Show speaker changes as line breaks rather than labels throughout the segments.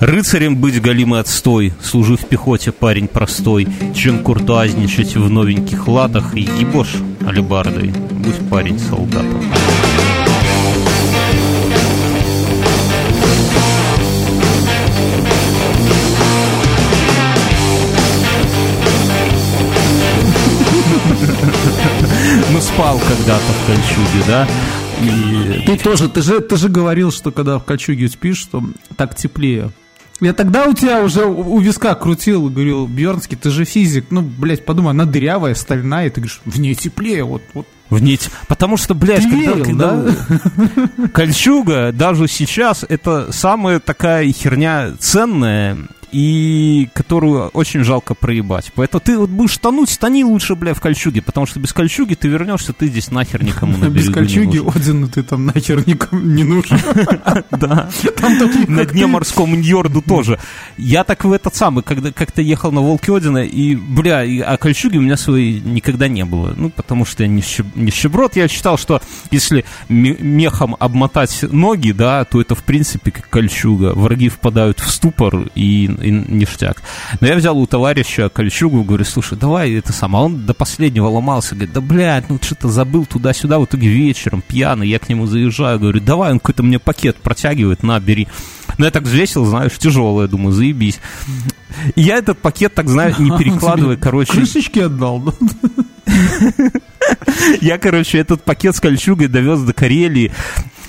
Рыцарем быть галимый отстой, служи в пехоте парень простой, чем куртуазничать в новеньких латах и ебошь алебардой, будь парень солдатом. Ну, спал когда-то в кольчуге, да?
И... Ты тоже, ты же, ты же говорил, что когда в кольчуге спишь, что так теплее. Я тогда у тебя уже у виска крутил, говорил, Бьернский, ты же физик. Ну, блядь, подумай, она дырявая, стальная, и ты говоришь, в ней теплее, вот, вот.
В ней... Потому что, блядь, ты когда, когда... Да? кольчуга даже сейчас это самая такая херня ценная и которую очень жалко проебать. Поэтому ты вот будешь тонуть, тони лучше, бля, в кольчуге, потому что без кольчуги ты вернешься, ты здесь нахер никому на
Без кольчуги Одину ты там нахер никому не нужен.
Да. На дне морском Ньорду тоже. Я так в этот самый, когда как-то ехал на Волке Одина, и, бля, а кольчуги у меня своей никогда не было. Ну, потому что я не щеброд. Я считал, что если мехом обмотать ноги, да, то это, в принципе, как кольчуга. Враги впадают в ступор и и ништяк. Но я взял у товарища кольчугу, говорю, слушай, давай это сам. А он до последнего ломался, говорит, да, блядь, ну что-то забыл туда-сюда, в итоге вечером пьяный, я к нему заезжаю, говорю, давай, он какой-то мне пакет протягивает, на, бери. Ну, я так взвесил, знаешь, тяжелое, думаю, заебись. И я этот пакет, так знаю, не перекладывая, короче...
Крышечки отдал, да?
Я, короче, этот пакет с кольчугой довез до Карелии.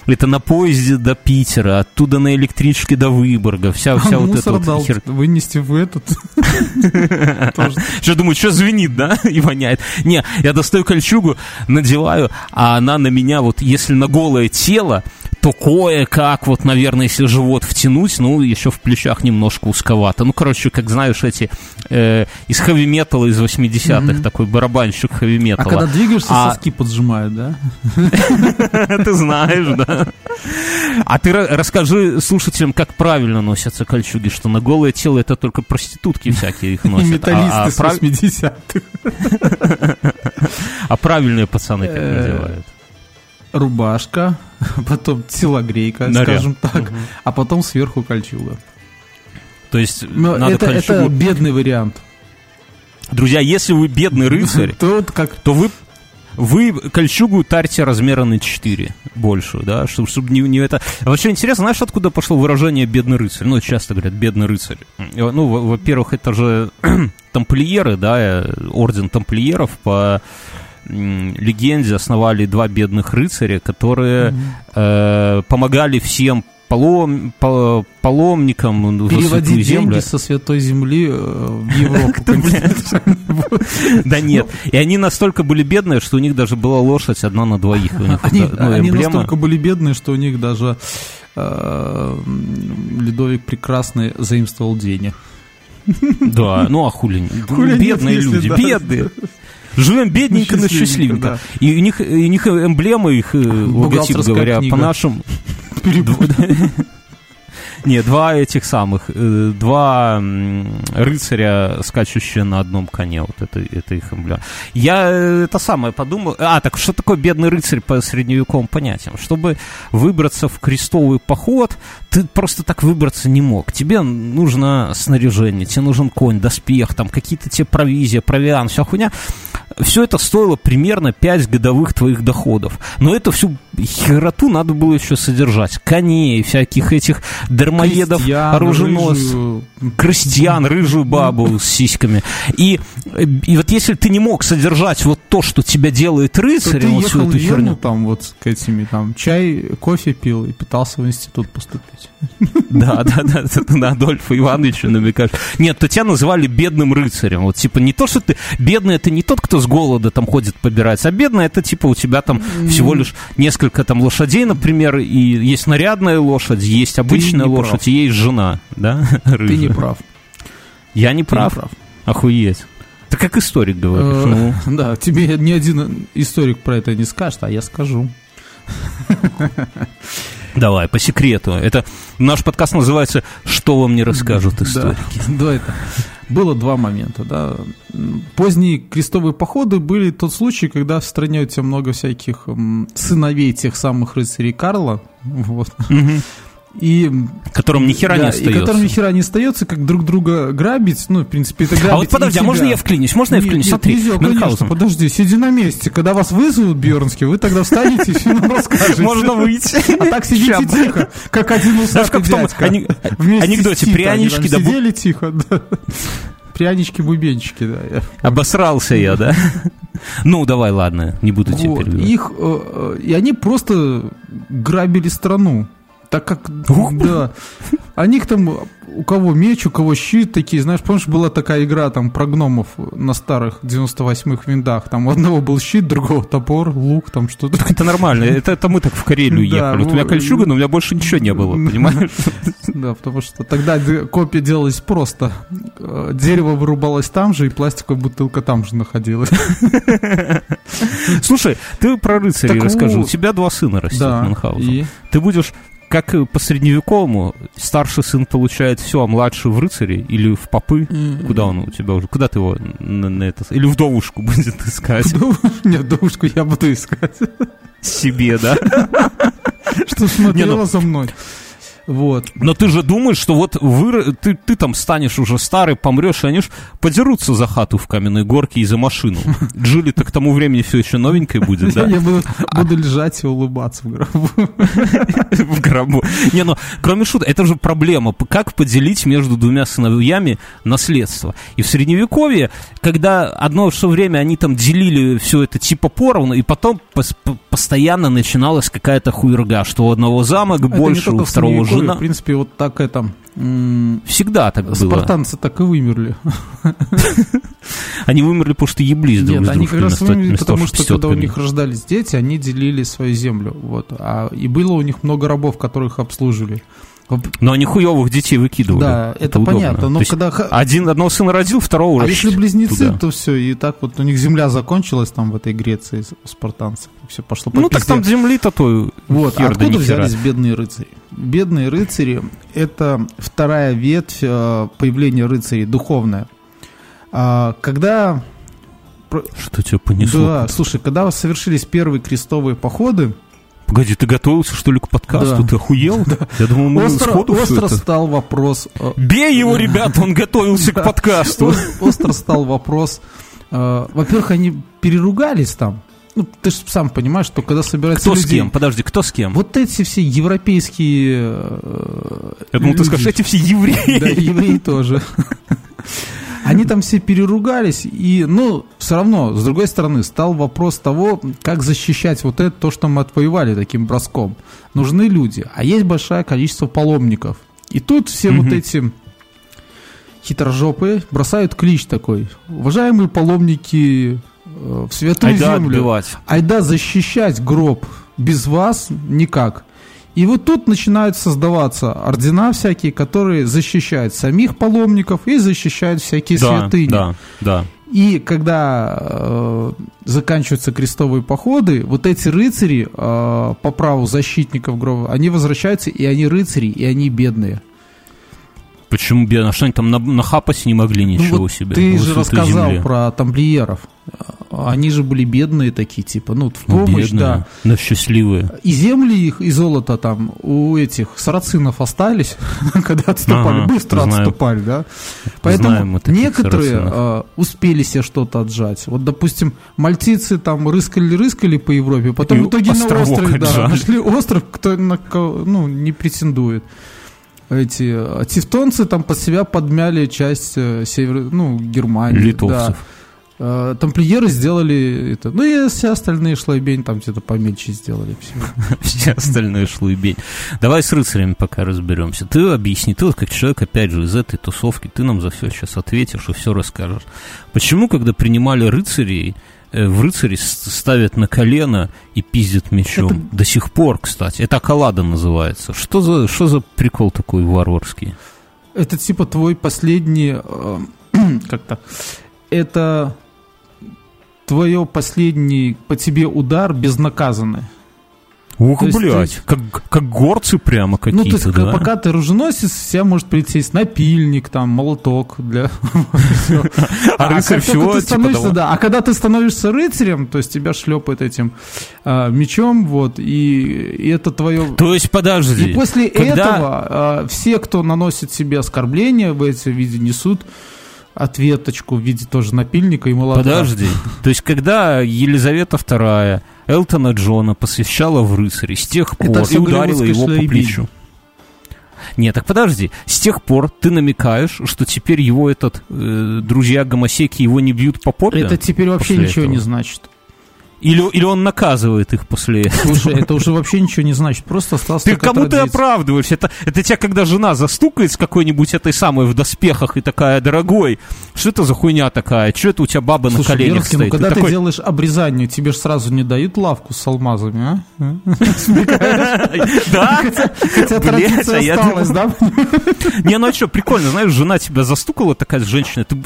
Это на поезде до Питера, оттуда на электричке до Выборга. Вся, вся а вот эта вот
хер... вынести в этот.
Что думаю, что звенит, да? И воняет. Не, я достаю кольчугу, надеваю, а она на меня вот, если на голое тело, то кое-как, вот, наверное, если живот втянуть, ну, еще в плечах немножко узковато. Ну, короче, как знаешь, эти э, из хэви-металла из 80-х, mm-hmm. такой барабанщик хэви-металла.
А когда двигаешься, а... соски поджимают, да?
Ты знаешь, да. А ты расскажи слушателям, как правильно носятся кольчуги, что на голое тело это только проститутки всякие их носят.
Металлисты а, с 80-х.
А правильные пацаны как э, называют?
Рубашка, потом телогрейка, Наряд. скажем так, угу. а потом сверху кольчуга.
То есть Но надо
это, кольчугу... это бедный вариант.
Друзья, если вы бедный рыцарь, то, как... то вы вы кольчугу тарьте размера на 4 больше, да, чтобы, чтобы не, не это... Вообще интересно, знаешь, откуда пошло выражение «бедный рыцарь»? Ну, часто говорят «бедный рыцарь». Ну, во-первых, это же тамплиеры, да, э, орден тамплиеров по легенде основали два бедных рыцаря, которые mm-hmm. э, помогали всем полом, по, паломникам
Переводить деньги со святой земли э, в Европу.
Да нет. И они настолько были бедные, что у них даже была лошадь одна на двоих.
Они ну, настолько были бедные, что у них даже э, Ледовик Прекрасный заимствовал денег.
Да, ну а хули? Бедные люди, бедные. Живем бедненько, но счастливенько. Да. И у них, у них эмблема, их э, логотип, говоря, по нашим... Не, два этих самых, э, два рыцаря, скачущие на одном коне, вот это, это их эмблема. Я э, это самое подумал, а, так что такое бедный рыцарь по средневековым понятиям? Чтобы выбраться в крестовый поход, ты просто так выбраться не мог. Тебе нужно снаряжение, тебе нужен конь, доспех, там какие-то тебе провизия, провиан, вся хуйня все это стоило примерно 5 годовых твоих доходов. Но это всю хероту надо было еще содержать. Коней, всяких этих дармоедов, крестьян, оруженос, рыжую... крестьян, рыжую бабу с сиськами. И, и вот если ты не мог содержать вот то, что тебя делает
ты вот всю эту херню. там вот с этими, там, чай, кофе пил и пытался в институт поступить.
Да, да, да, на Адольфа Ивановича намекаешь. Нет, то тебя называли бедным рыцарем. Вот типа не то, что ты бедный, это не тот, кто с голода там ходит побирать, а бедный это типа у тебя там всего лишь несколько там лошадей, например, и есть нарядная лошадь, есть обычная лошадь, прав. и есть жена, да?
Ты не прав.
Я не прав. Не прав. Охуеть. Ты как историк говоришь.
Э, ну. Да, тебе ни один историк про это не скажет, а я скажу.
Давай, по секрету. Это наш подкаст называется «Что вам не расскажут историки».
Да, да это было два момента. Да. Поздние крестовые походы были тот случай, когда в стране у тебя много всяких сыновей тех самых рыцарей Карла. Вот. Угу. И,
Которым ни хера
да,
не
и
остается.
которым ни хера не остается, как друг друга грабить. Ну, в принципе, это грабить
А вот подожди,
и
а можно я вклинюсь? Можно я вклинюсь?
нет,
Смотри,
нельзя, конечно, подожди, сиди на месте. Когда вас вызовут, Бьернский, вы тогда встанете и все нам расскажете.
Можно выйти.
А так сидите тихо, как один усатый дядька.
анекдоте, прянички да
сидели тихо, да. Прянички-бубенчики, да.
Обосрался я, да? Ну, давай, ладно, не буду тебя
Вот.
перебивать.
Их, э, э, и они просто грабили страну. Так как, да, о них там, у кого меч, у кого щит такие, знаешь, помнишь, была такая игра там про гномов на старых 98-х виндах, там у одного был щит, другого топор, лук, там что-то.
Это нормально, это, это мы так в Карелию
Да,
ехали. Вот у меня кольчуга, но у меня больше ничего не было, понимаешь?
Да, потому что тогда копия делалась просто. Э, Дерево вырубалось там же, и пластиковая бутылка там же находилась.
Слушай, ты про рыцарей
Так
расскажи. У тебя два сына растет,
Да,
Мюнхгаузен.
и
Ты будешь как по средневековому, старший сын получает все, а младший в рыцари или в попы? Куда он у тебя уже? Куда ты его на, на это... Или вдовушку будет искать?
Нет, душку я буду искать.
Себе, да?
Что смотрела за мной. Вот.
Но ты же думаешь, что вот вы, ты, ты там станешь уже старый, помрешь, и они ж подерутся за хату в каменной горке и за машину. Джили-то к тому времени все еще новенькой будет, да?
Я буду, буду лежать и улыбаться в гробу.
в гробу. Не, ну, кроме шуток, это же проблема. Как поделить между двумя сыновьями наследство? И в Средневековье, когда одно что время они там делили все это типа поровну, и потом постоянно начиналась какая-то хуйрга, что у одного замок
не
больше, у второго Жена.
В принципе, вот так это...
Всегда так было.
Спартанцы так и вымерли.
Они вымерли, потому что еблись друг
Нет, они как раз вымерли, потому что когда у них рождались дети, они делили свою землю. Вот. А, и было у них много рабов, которых обслуживали.
Но они хуевых детей выкидывали.
Да, это,
удобно.
понятно. Но когда...
Один одного сына родил, второго
А если близнецы,
туда.
то все, и так вот у них земля закончилась там в этой Греции у спартанцев. Все пошло по
Ну так
пизде.
там земли-то то
Вот, а откуда взялись бедные рыцари? Бедные рыцари – это вторая ветвь э, появления рыцарей, духовная. А, когда,
Что тебя понесло?
да, слушай, когда совершились первые крестовые походы,
Погоди, ты готовился, что ли, к подкасту?
Да.
Ты охуел? Я думал, мы
остро,
сходу
остро
это-
стал вопрос... э,
Бей его, ребята, он готовился к подкасту.
ос- Остро стал вопрос... э, Во-первых, они переругались там. Ну, ты же сам понимаешь, что когда собираются
Кто с кем? Подожди, кто с кем?
Вот эти все европейские... э,
Я думал, ты скажешь, эти все евреи.
Да, евреи тоже. Они там все переругались, и, ну, все равно, с другой стороны, стал вопрос того, как защищать вот это, то, что мы отвоевали таким броском. Нужны люди, а есть большое количество паломников. И тут все вот
Мгм.
эти хитрожопые бросают клич такой. Уважаемые паломники э, в святую
Айда
землю,
отбивать.
айда защищать гроб без вас никак. И вот тут начинают создаваться ордена всякие, которые защищают самих паломников и защищают всякие
Да,
святыни.
да, да.
И когда э, заканчиваются крестовые походы, вот эти рыцари э, по праву защитников гроба, они возвращаются, и они рыцари, и они бедные.
Почему бедно? А Что они там на- нахапать не могли
Ну
ничего
вот
себе?
Ты же рассказал
земли.
про тамплиеров. Они же были бедные такие, типа, ну, в
Ну,
помощь,
бедные,
да.
но счастливые.
И земли их, и золото там у этих сарацинов остались, когда отступали,
Ага,
быстро
знаем.
отступали, да. Поэтому некоторые э, успели себе что-то отжать. Вот, допустим, мальтийцы там рыскали-рыскали по Европе, потом
И
в итоге на острове, да,
отжали.
нашли остров, кто на ну, не претендует. Эти э, тевтонцы там под себя подмяли часть э, север, ну, Германии.
Литовцев.
да. Э, Тамплиеры сделали это. Ну и все остальные шлайбень там где-то помельче сделали. Все.
Остальные шлуйбень. Давай с рыцарями пока разберемся. Ты объясни, ты вот как человек, опять же, из этой тусовки, ты нам за все сейчас ответишь и все расскажешь. Почему, когда принимали рыцарей, в рыцари с- ставят на колено и пиздят мечом?
Это-
До сих пор, кстати. Это акалада называется. Что за, что за прикол такой варварский?
Это типа твой последний... э, как так? Это твое последний по тебе удар безнаказанный.
Ух,
То
блядь,
есть-
как, как горцы прямо
Ну,
какие-то,
то есть,
да?
пока ты оруженосец, все может прилететь напильник, там, молоток для...
А рыцарь
как
всего, типа,
да, а когда ты становишься рыцарем, то есть тебя шлепает этим а, мечом, вот, и, это твое...
То есть, подожди.
И после этого а, все, кто наносит себе оскорбления в эти виде, несут ответочку в виде тоже напильника и молотка.
Подожди. То есть, когда Елизавета II Элтона Джона посвящала в рыцари, с тех
Это
пор и
всё
ударила его по плечу. Нет, так подожди. С тех пор ты намекаешь, что теперь его этот э, друзья гомосеки его не бьют по попе?
Это теперь вообще ничего
этого?
не значит.
Или, или он наказывает их после этого?
Слушай, это уже вообще ничего не значит. Просто осталось
Ты кому ты
традиция.
оправдываешься? Это, это тебя, когда жена застукает с какой-нибудь этой самой в доспехах и такая, дорогой, что это за хуйня такая? Что это у тебя баба на
Слушай,
коленях
Верский, ну
стоит?
когда
Ты
ты
такой,
делаешь обрезание, тебе же сразу не дают лавку с алмазами, а?
да?
Хотя традиция
а я
осталась, да?
Не, ну а что, прикольно, знаешь, жена тебя застукала, такая женщина, ты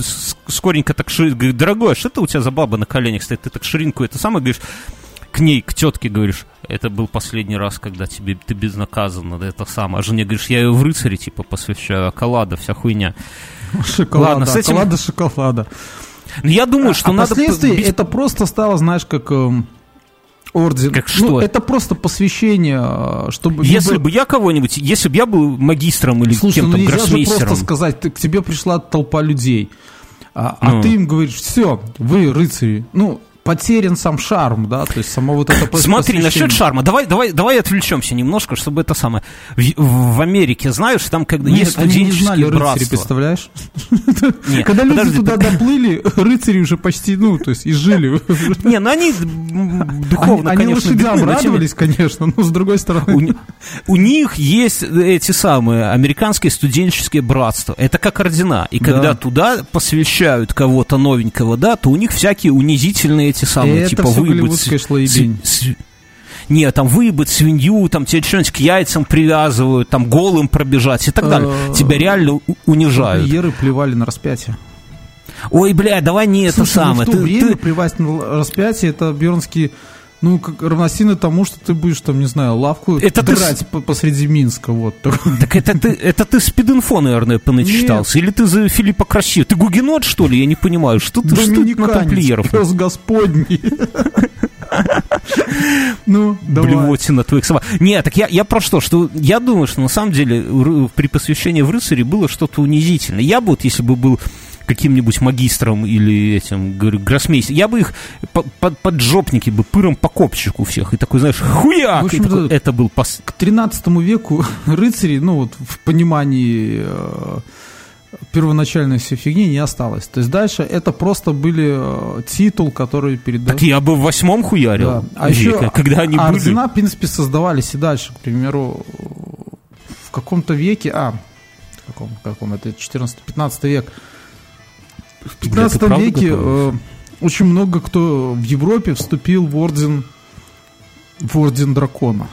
скоренько так ши- говорит, дорогой, а что это у тебя за баба на коленях стоит? Ты так ширинку это самое говоришь, к ней, к тетке говоришь, это был последний раз, когда тебе ты безнаказанно, да, это самое. А жене говоришь, я ее в рыцаре, типа, посвящаю, околада, вся хуйня.
Шоколада,
Ладно, с этим-
шоколада, шоколада.
Ну, Я думаю, что
а
надо...
впоследствии
бить-
это просто стало, знаешь, как эм, орден.
Как
Ну,
что?
это просто посвящение, э, чтобы...
Если
либо-
бы я кого-нибудь, если бы я был магистром или
Слушай, ну
кем-то,
нельзя же просто сказать, ты- к тебе пришла толпа людей, а, а
Ну.
ты им говоришь, все, вы рыцари. Ну, потерян сам шарм, да, то есть само вот это
Смотри, насчет шарма, давай, давай, давай отвлечемся немножко, чтобы это самое. В, в Америке, знаешь, там когда
Нет,
есть
они не
студенческие
знали рыцари, представляешь?
Нет,
Когда люди
подожди,
туда
ты-
доплыли, рыцари уже почти, ну, то есть и жили.
Не, ну они духовно,
Они- Они
конечно,
лошадям
но тем-
радовались, конечно, но с другой
У,
стороны...
ни- у них есть эти самые американские студенческие братства. Это как ордена. И когда
Да.
туда посвящают кого-то новенького, да, то у них всякие унизительные эти самые,
Это
типа выебать нет, там выебать свинью, там тебе что-нибудь к яйцам привязывают, там голым пробежать и так далее.
Э,
Тебя реально унижают.
Тамплиеры плевали на распятие.
Ой, бля, давай не это
ну,
самое.
в то
Ты-
время
ты-
плевать на распятие, это Бернский, ну, как равносильно тому, что ты будешь там, не знаю, лавку
Это ты
драть по- посреди Минска, вот.
Так это ты, это ты спид-инфо, наверное, поначитался. Или ты за Филиппа Красив? Ты гугенот, что ли? Я не понимаю. Что ты, что ты на тамплиеров?
пес господний. Ну, давай.
Блевотина твоих собак. Нет, так я, я про что? Что я думаю, что на самом деле при посвящении в рыцари было что-то унизительное. Я бы вот, если бы был каким-нибудь магистром или этим говорю, гроссмейстером, я бы их по- под, поджопники бы пыром по копчику всех. И такой, знаешь, хуяк!
В
такой, это был пос-
К 13 веку рыцари, ну, вот в понимании э, первоначальной всей фигни не осталось. То есть дальше это просто были э, титул, который передал...
Так я бы в восьмом хуярил.
Да. А еще
века, когда они были.
ордена, в принципе, создавались и дальше. К примеру, в каком-то веке, а, в каком, каком это 14-15 век. В
Бля, ты
15
правда
веке э, очень много кто в Европе вступил в орден в орден дракона.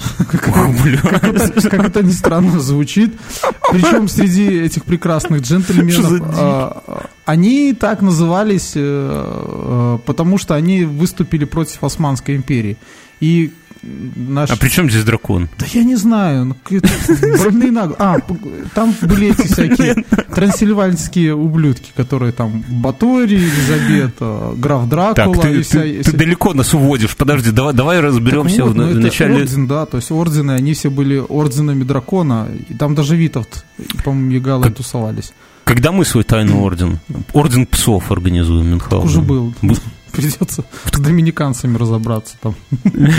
Ох, бля.
Как это, как это ни странно звучит. Причем среди этих прекрасных джентльменов
дичь?
а, они так назывались, э, потому что они выступили против Османской империи. И наш...
А при чем здесь дракон?
Да я не знаю, ну, больные наг- А, там были эти всякие трансильванские ублюдки, которые там Батори, Елизавета, граф
Так,
Дракула
ты,
и вся...
ты- ты далеко нас уводишь. Подожди, давай, давай
Так
разберемся
вот,
в,
ну,
в начале.
орден, да, то есть ордены, они все были орденами дракона, и там даже Витовт, по-моему, Егалы
Как-
тусовались.
Когда мы свой тайный орден? Орден псов организуем, Мюнхгаузен.
Уже был. Придется с доминиканцами разобраться там.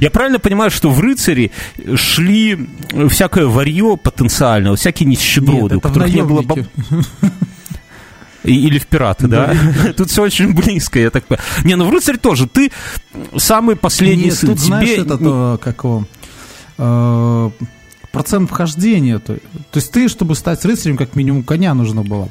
Я правильно понимаю, что в рыцари шли всякое варье потенциальное, всякие нищеброды, у которых не было Или в пираты, да? Тут все очень близко, я так понимаю. Не, ну в рыцарь тоже. Ты самый последний
Нет,
сын.
тут знаешь,
Тебе
этот,
не-
э, как его, э, процент вхождения. То, то есть ты, чтобы стать рыцарем, как минимум коня нужно было.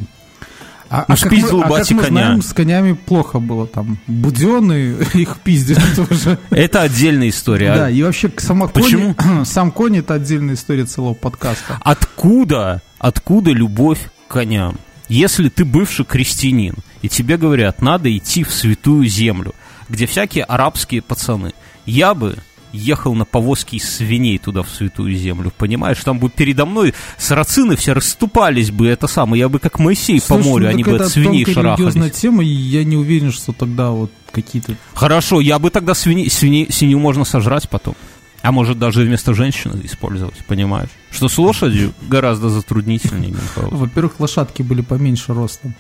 А,
Ну,
а как мы, а как мы
коня.
знаем, с конями плохо было. Там будены, их пиздили тоже.
Это отдельная история.
Да, и вообще сама
Почему?
конь, сам конь это отдельная история целого подкаста.
Откуда, откуда любовь к коням? Если ты бывший крестьянин, и тебе говорят, надо идти в святую землю, где всякие арабские пацаны я бы ехал на повозке из свиней туда, в Святую Землю, понимаешь? Там бы передо мной сарацины все расступались бы, это самое, я бы как Моисей
Слушай,
по морю,
ну
они бы от свиней шарахались.
тема, и я не уверен, что тогда вот какие-то...
Хорошо, я бы тогда свиней, свиней, свинью можно сожрать потом. А может даже вместо женщины использовать, понимаешь? Что с лошадью гораздо затруднительнее.
Во-первых, лошадки были поменьше ростом.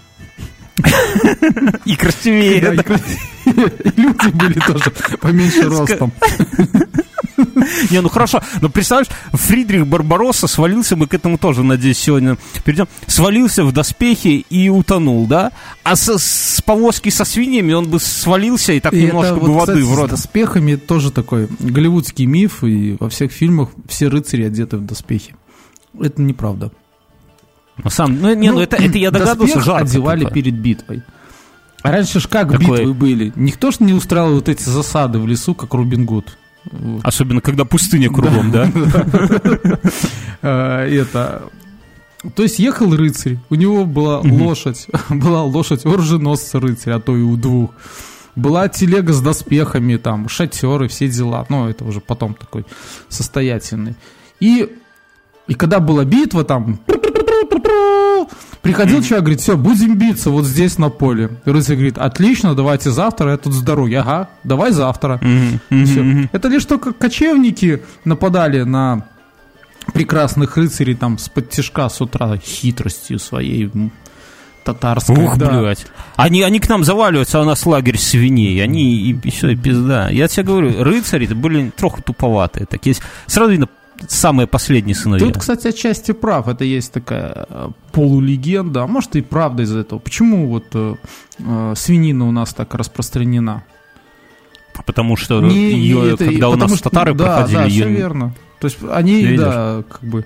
И красивее,
Да, и кра- и люди были тоже поменьше ростом.
Не, ну хорошо, но представляешь, Фридрих Барбаросса свалился, мы к этому тоже, надеюсь, сегодня перейдем, свалился в доспехи и утонул, да? А с, с повозки со свиньями он бы свалился и так
И
немножко
это
бы
вот,
воды
кстати,
в рот.
с доспехами тоже такой голливудский миф, и во всех фильмах все рыцари одеты в доспехи. Это неправда.
Ну, сам, ну, не, ну, это, это я догадывался, жарко.
одевали
типа.
перед битвой. А раньше ж как
Какой?
битвы были? Никто ж не устраивал вот эти засады в лесу, как Рубин Гуд.
Особенно, когда пустыня кругом, да?
А, Это... То есть ехал рыцарь, у него была лошадь, была лошадь оруженосца рыцарь, а то и у двух. Была телега с доспехами, там, шатеры, все дела. Ну, это уже потом такой состоятельный. И, и когда была битва, там, приходил человек, говорит, все, будем биться вот здесь на поле. И рыцарь говорит, отлично, давайте завтра, я тут с дороги. Ага, давай завтра.
Мгм.
Это лишь только кочевники нападали на прекрасных рыцарей там с подтяжка с утра хитростью своей татарской.
Ух,
да.
блядь. Они, они к нам заваливаются, а у нас лагерь свиней. Они и, и все, и пизда. Я тебе говорю, рыцари были трохи туповатые. Такие. Сразу видно, самые последние сыновья.
Тут, кстати, отчасти прав. Это есть такая э, полулегенда, а может и правда из-за этого. Почему вот э, э, свинина у нас так распространена?
Потому что
Не-
ее,
это-
когда у нас
что-
татары
да,
проходили,
да,
ее
все верно. То есть они,
Видишь?
да, как бы...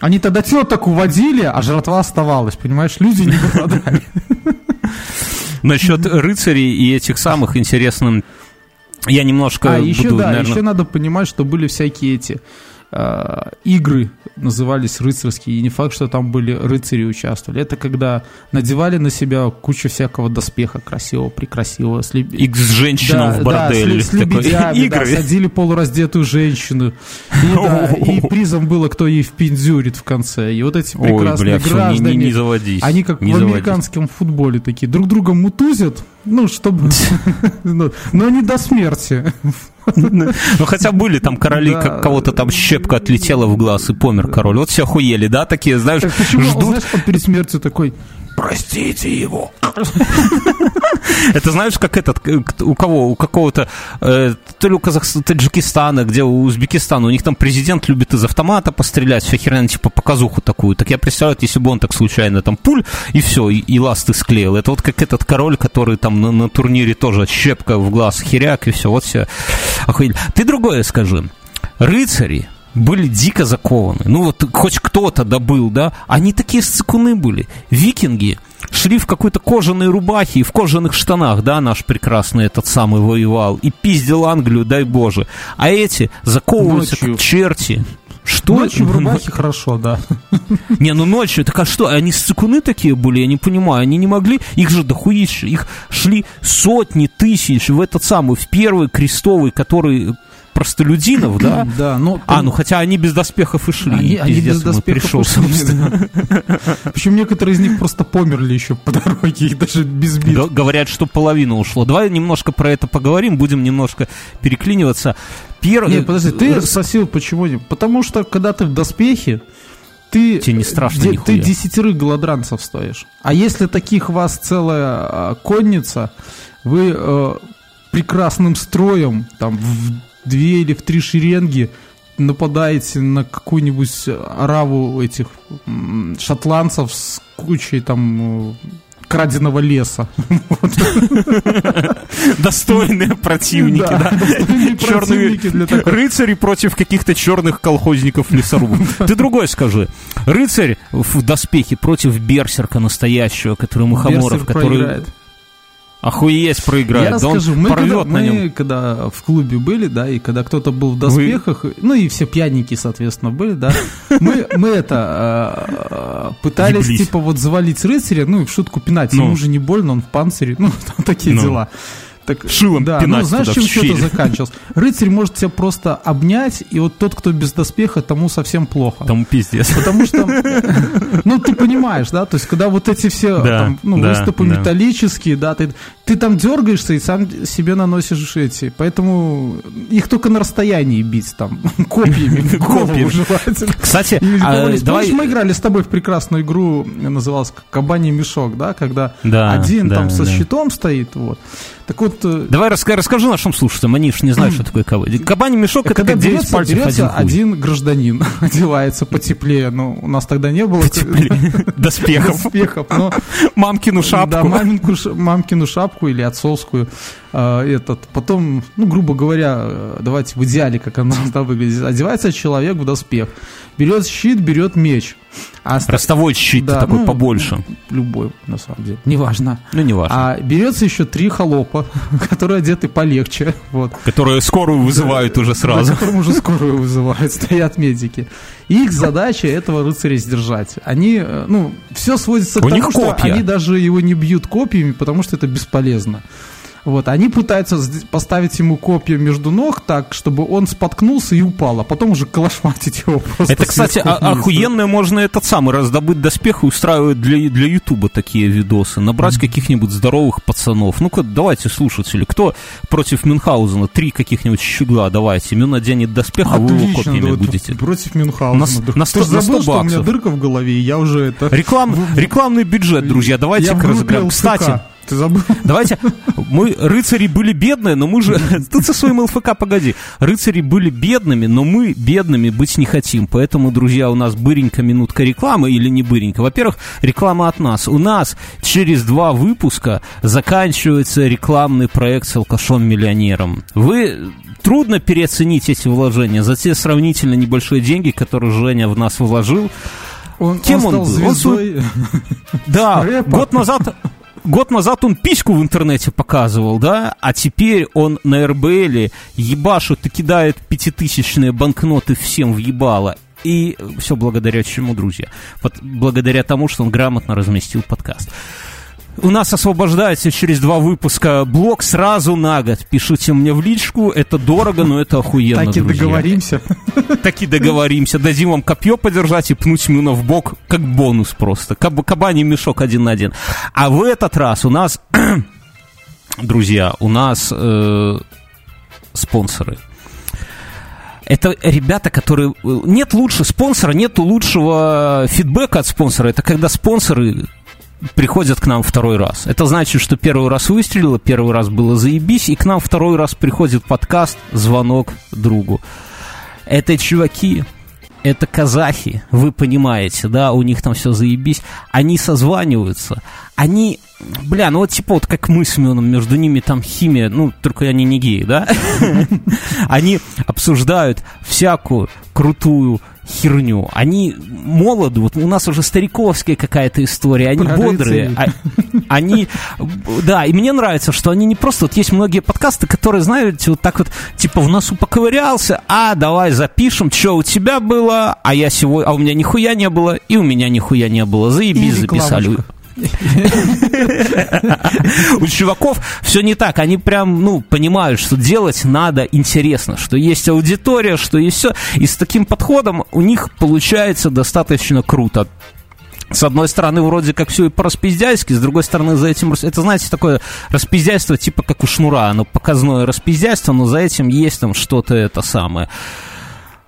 Они тогда теток уводили, а жратва оставалась, понимаешь? Люди не пропадали.
Насчет рыцарей и этих самых интересным... Я немножко
А, еще,
буду,
да,
наверное...
еще надо понимать, что были всякие эти игры, назывались рыцарские, и не факт, что там были рыцари участвовали. Это когда надевали на себя кучу всякого доспеха красивого, прекрасивого. С леб-
И с женщином в борделе.
с, с лебедями, да,
Игры.
садили полураздетую женщину. И, да, и призом было, кто ей впендюрит в конце. И вот эти
Ой,
прекрасные
бля, всё, не,
граждане,
не, не заводись.
они как
не
в
заводись.
американском футболе такие, друг друга мутузят, ну, чтобы... ну, Но не до смерти.
Ну, хотя были там короли,
Да.
как кого-то там щепка отлетела в глаз и помер король. Вот все охуели, да, такие, знаешь,
почему,
ждут.
знаешь, он перед смертью такой, простите его.
Это знаешь, как этот, э, у кого, у какого-то, э, то ли у Казахстана, Таджикистана, где у Узбекистана, у них там президент любит из автомата пострелять, вся херня, типа показуху такую. Так я представляю, если бы он так случайно там пуль, и все, и, ласты склеил. Это вот как этот король, который там на, турнире тоже щепка в глаз, херяк, и все, вот все. Охуели. Ты другое скажи. Рыцари были дико закованы. Ну вот хоть кто-то добыл, да? Они такие сцикуны были. Викинги шли в какой-то кожаной рубахе и в кожаных штанах, да, наш прекрасный этот самый воевал, и пиздил Англию, дай боже. А эти заковываются
Ночью.
как черти. Что?
Ночью в рубахе хорошо, да.
Не, ну ночью, так а что, они сцикуны такие были, я не понимаю, они не могли, их же дохуище, их шли сотни тысяч в этот самый, в первый крестовый, который простолюдинов, да?
Да, но...
А, ну хотя они без доспехов и шли.
Они, они без доспехов
пришел, собственно.
Причем некоторые из них просто померли еще по дороге, и даже без бит.
Г- Говорят, что половина ушло. Давай немножко про это поговорим, будем немножко переклиниваться. Первый...
Нет, подожди, ты спросил, почему не? Потому что, когда ты в доспехе, ты,
Тебе не страшно
де- ты десятерых голодранцев стоишь. А если таких вас целая а, конница, вы э, прекрасным строем, там, в две или в три шеренги нападаете на какую-нибудь ораву этих шотландцев с кучей там э, краденого леса.
Достойные противники,
Да,
Черные рыцари против каких-то черных колхозников лесорубов. Ты другой скажи. Рыцарь в доспехе против берсерка настоящего, который мухоморов, который. Охуеть проиграет.
Я
Да он
расскажу, мы, когда,
на нем.
мы когда в клубе были, да, и когда кто-то был в доспехах, ну и все пьяненькие, соответственно, были, да, мы, мы это э, э, пытались, типа, вот завалить рыцаря, ну и в шутку пинать,
Ну.
ему же не больно, он в панцире, ну, там такие
Ну.
дела. Так,
Шилом
да,
пинать
ну знаешь,
туда,
чем все это заканчивалось? Рыцарь может тебя просто обнять, и вот тот, кто без доспеха, тому совсем плохо.
Там пиздец.
Потому что, ну, ты понимаешь, да, то есть, когда вот эти все
Да,
там, ну,
да,
выступы
да.
металлические, да, ты, ты там дергаешься и сам себе наносишь эти, поэтому их только на расстоянии бить там, копьями,
Копьями.
желательно.
Кстати, а, давай...
мы играли с тобой в прекрасную игру, называлась «Кабаний мешок», да, когда
Да,
один
да,
там со
да.
щитом стоит, вот. Так вот, э,
Давай раска- расскажи нашим слушателям, они ж не знают, что такое кабань. Кабаний мешок — это
когда
как 9
берется,
пальцев,
берется
один
один гражданин, одевается потеплее, ну, у нас тогда не было
Доспехов.
доспехов, но
Мамкину шапку.
Да, мамкину шапку или отцовскую. А, этот. Потом, ну, грубо говоря, э, давайте в идеале, как она должна выглядеть. Одевается человек в доспех. Берет щит, берет меч. А оста-
Ростовой щит
Да,
такой
ну,
побольше.
Любой, на самом деле. Неважно.
Ну, не важно.
А берется еще три холопа, которые одеты полегче. Вот.
Которые скорую вызывают уже
За
сразу.
которым уже скорую вызывают, стоят медики. И их задача этого рыцаря сдержать. Они, э, ну, все сводится к
У
тому,
них
что
копья.
они даже его не бьют копьями, потому что это бесполезно. Вот, они пытаются поставить ему копья между ног так, чтобы он споткнулся и упал, а потом уже калашматить его просто.
Это, кстати, а- охуенно можно этот самый раздобыть доспех и устраивать для, для Ютуба такие видосы. Набрать каких-нибудь здоровых пацанов. Ну-ка, давайте, слушатели, кто против Мюнхгаузена? Три каких-нибудь щегла давайте. Мюн наденет доспех, а вы его
Отлично,
копьями
да,
будете.
Против Мюнхгаузена.
На на
Ты
сто-
ж
на
забыл,
100
что у меня дырка в голове, и я уже это...
Реклам, рекламный бюджет, друзья, давайте
я
разыграем.
выпил
Кстати.
Ты забыл?
Давайте, мы, рыцари, были бедные, но мы же... Ты со своим ЛФК погоди. Рыцари были бедными, но мы бедными быть не хотим. Поэтому, друзья, у нас быренька минутка рекламы или не быренька. Во-первых, реклама от нас. У нас через два выпуска заканчивается рекламный проект с алкашом-миллионером. Вы трудно переоценить эти вложения за те сравнительно небольшие деньги, которые Женя в нас вложил.
Он,
Кем он
стал
был? Он
звездой.
Да,
Рэпа.
год назад, год назад он письку в интернете показывал, да, а теперь он на РБЛе ебашит и кидает пятитысячные банкноты всем в ебало. И все благодаря чему, друзья? Вот благодаря тому, что он грамотно разместил подкаст. У нас освобождается через два выпуска блок сразу на год. Пишите мне в личку, это дорого, но это охуенно,
Так и
друзья.
договоримся.
Так и договоримся. Дадим вам копье подержать и пнуть Мюна в бок, как бонус просто. Каб- кабаний мешок один на один. А в этот раз у нас, друзья, у нас э, спонсоры. Это ребята, которые... Нет лучше спонсора, нету лучшего фидбэка от спонсора. Это когда спонсоры приходят к нам второй раз. Это значит, что первый раз выстрелило, первый раз было заебись, и к нам второй раз приходит подкаст «Звонок другу». Это чуваки, это казахи, вы понимаете, да, у них там все заебись. Они созваниваются, они, бля, ну вот типа вот как мы с Мёном, между ними там химия, ну, только они не геи, да? Они обсуждают всякую крутую херню. Они молоды, вот у нас уже стариковская какая-то история, они
Про
бодрые, а- они, да, и мне нравится, что они не просто, вот есть многие подкасты, которые, знаете, вот так вот, типа, в носу поковырялся, а, давай запишем, что у тебя было, а я сегодня, а у меня нихуя не было, и у меня нихуя не было, заебись, записали. У чуваков все не так. Они прям, ну, понимают, что делать надо интересно, что есть аудитория, что есть все. И с таким подходом у них получается достаточно круто. С одной стороны, вроде как все и по-распиздяйски, с другой стороны, за этим... Это, знаете, такое распиздяйство типа как у Шнура. Оно показное распиздяйство, но за этим есть там что-то это самое.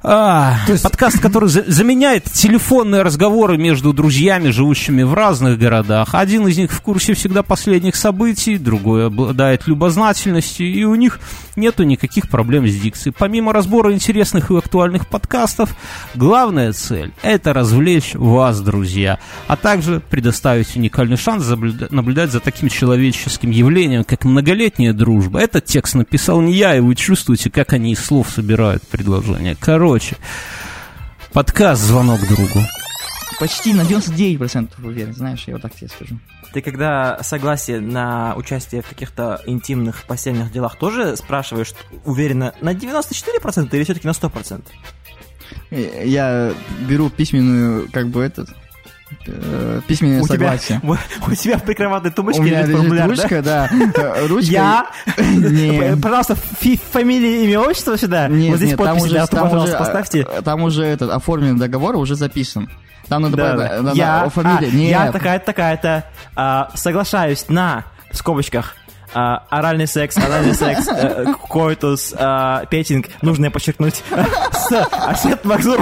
А,
То есть-
Подкаст, который за- заменяет телефонные разговоры между друзьями, живущими в разных городах. Один из них в курсе всегда последних событий, другой обладает любознательностью, и у них нету никаких проблем с дикцией. Помимо разбора интересных и актуальных подкастов, главная цель – это развлечь вас, друзья, а также предоставить уникальный шанс заблюда- наблюдать за таким человеческим явлением, как многолетняя дружба. Этот текст написал не я, и вы чувствуете, как они из слов собирают предложения. Короче, подкаст «Звонок другу».
Почти на 99% уверен, знаешь, я вот так тебе скажу.
Ты когда согласие на участие в каких-то интимных постельных делах тоже спрашиваешь уверенно на 94% или все-таки на 100%?
Э, Я беру письменную, как бы этот, э, письменное
У тебя,
согласие.
у тебя в прикроватной тумбочке
У
лежит формуляр, да?
ручка, да. э, Ручка.
Я?
Не.
Пожалуйста, фи- фамилия, имя, отчество сюда.
Нет,
вот здесь
нет, там
подпись,
уже,
да, то,
там
пожалуйста,
уже,
поставьте.
э, там уже этот оформленный договор уже записан. Там надо,
Да, да.
надо
я,
фамилия.
а,
Нет.
я такая-то, такая-то, а, соглашаюсь на, в скобочках, а, оральный секс, оральный секс, э, койтус, а, петинг, нужно подчеркнуть, с Асет Макзур.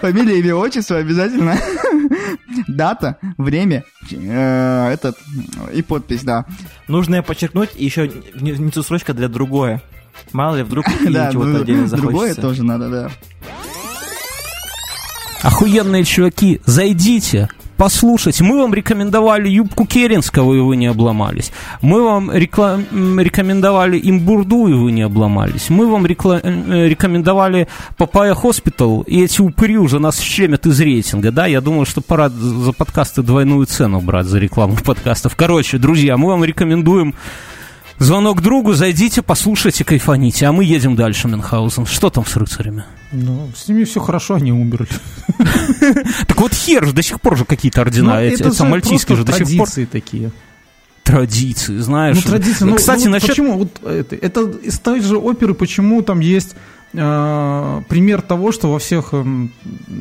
Фамилия, имя, отчество обязательно. Дата, время, э, этот и подпись, да.
Нужно подчеркнуть, и еще внизу строчка для другое. Мало ли, вдруг
Да,
чего-то
ну,
отдельно
другое
захочется.
тоже надо, да.
Охуенные чуваки, зайдите, послушать. Мы вам рекомендовали юбку Керенского, и вы не обломались. Мы вам рекла- м, рекомендовали имбурду, и вы не обломались. Мы вам рекла- э, рекомендовали Papaya Hospital, и эти упыри уже нас щемят из рейтинга, да? Я думаю, что пора за подкасты двойную цену брать за рекламу подкастов. Короче, друзья, мы вам рекомендуем Звонок другу, зайдите, послушайте, кайфаните, а мы едем дальше, Мюнхгаузен. Что там с рыцарями?
Ну, с ними все хорошо, они умерли.
Так вот хер же, до сих пор же какие-то ордена,
Ну,
эти, мальтийские же до сих пор
традиции такие.
традиции, знаешь.
Ну, традиции. Ну,
Кстати,
ну,
насчет...
Почему? Вот это, это из той же оперы, почему там есть э, пример того, что во всех эм,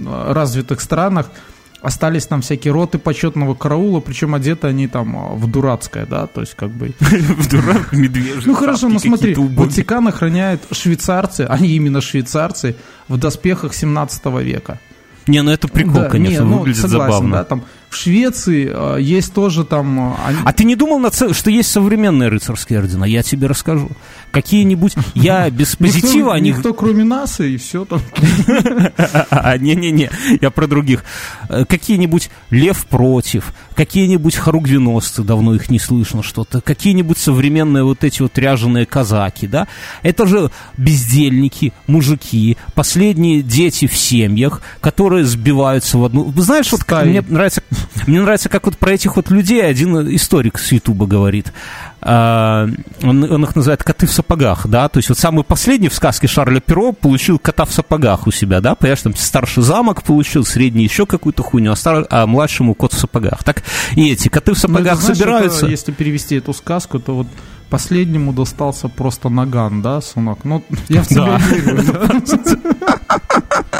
развитых странах остались там всякие роты почетного караула, причем одеты они там а, в дурацкое, да, то есть как бы...
в дурак медвежий.
Ну хорошо, ну смотри. Ватикан охраняет швейцарцы, они именно швейцарцы, в доспехах 17 века.
Не, ну это прикол,
Да,
конечно,
не, ну,
выглядит
согласен,
забавно.
да, там в Швеции э, есть тоже там... э, они-
А ты не думал, на ц- что есть современные рыцарские ордена? Я тебе расскажу. Какие-нибудь... Я без позитива о них...
никто, кроме нас, и все там.
А, Не-не-не, я про других. Э, Какие-нибудь Лев против, какие-нибудь Харугвиносты, давно их не слышно что-то, какие-нибудь современные вот эти вот ряженые казаки, да? Это же бездельники, мужики, последние дети в семьях, которые сбиваются в одну... Знаешь, вот мне нравится, мне нравится, как вот про этих вот людей один историк с Ютуба говорит. А, он, он их называет коты в сапогах, да, то есть вот самый последний в сказке Шарля Перо получил кота в сапогах у себя, да, понимаешь, там старший замок получил, средний еще какую-то хуйню, а, стар- а младшему кот в сапогах. Так и эти коты в
Ну,
сапогах
знаешь,
собираются.
это, если перевести эту сказку, то вот последнему достался просто наган, да, сынок? Ну, я в тебя верю.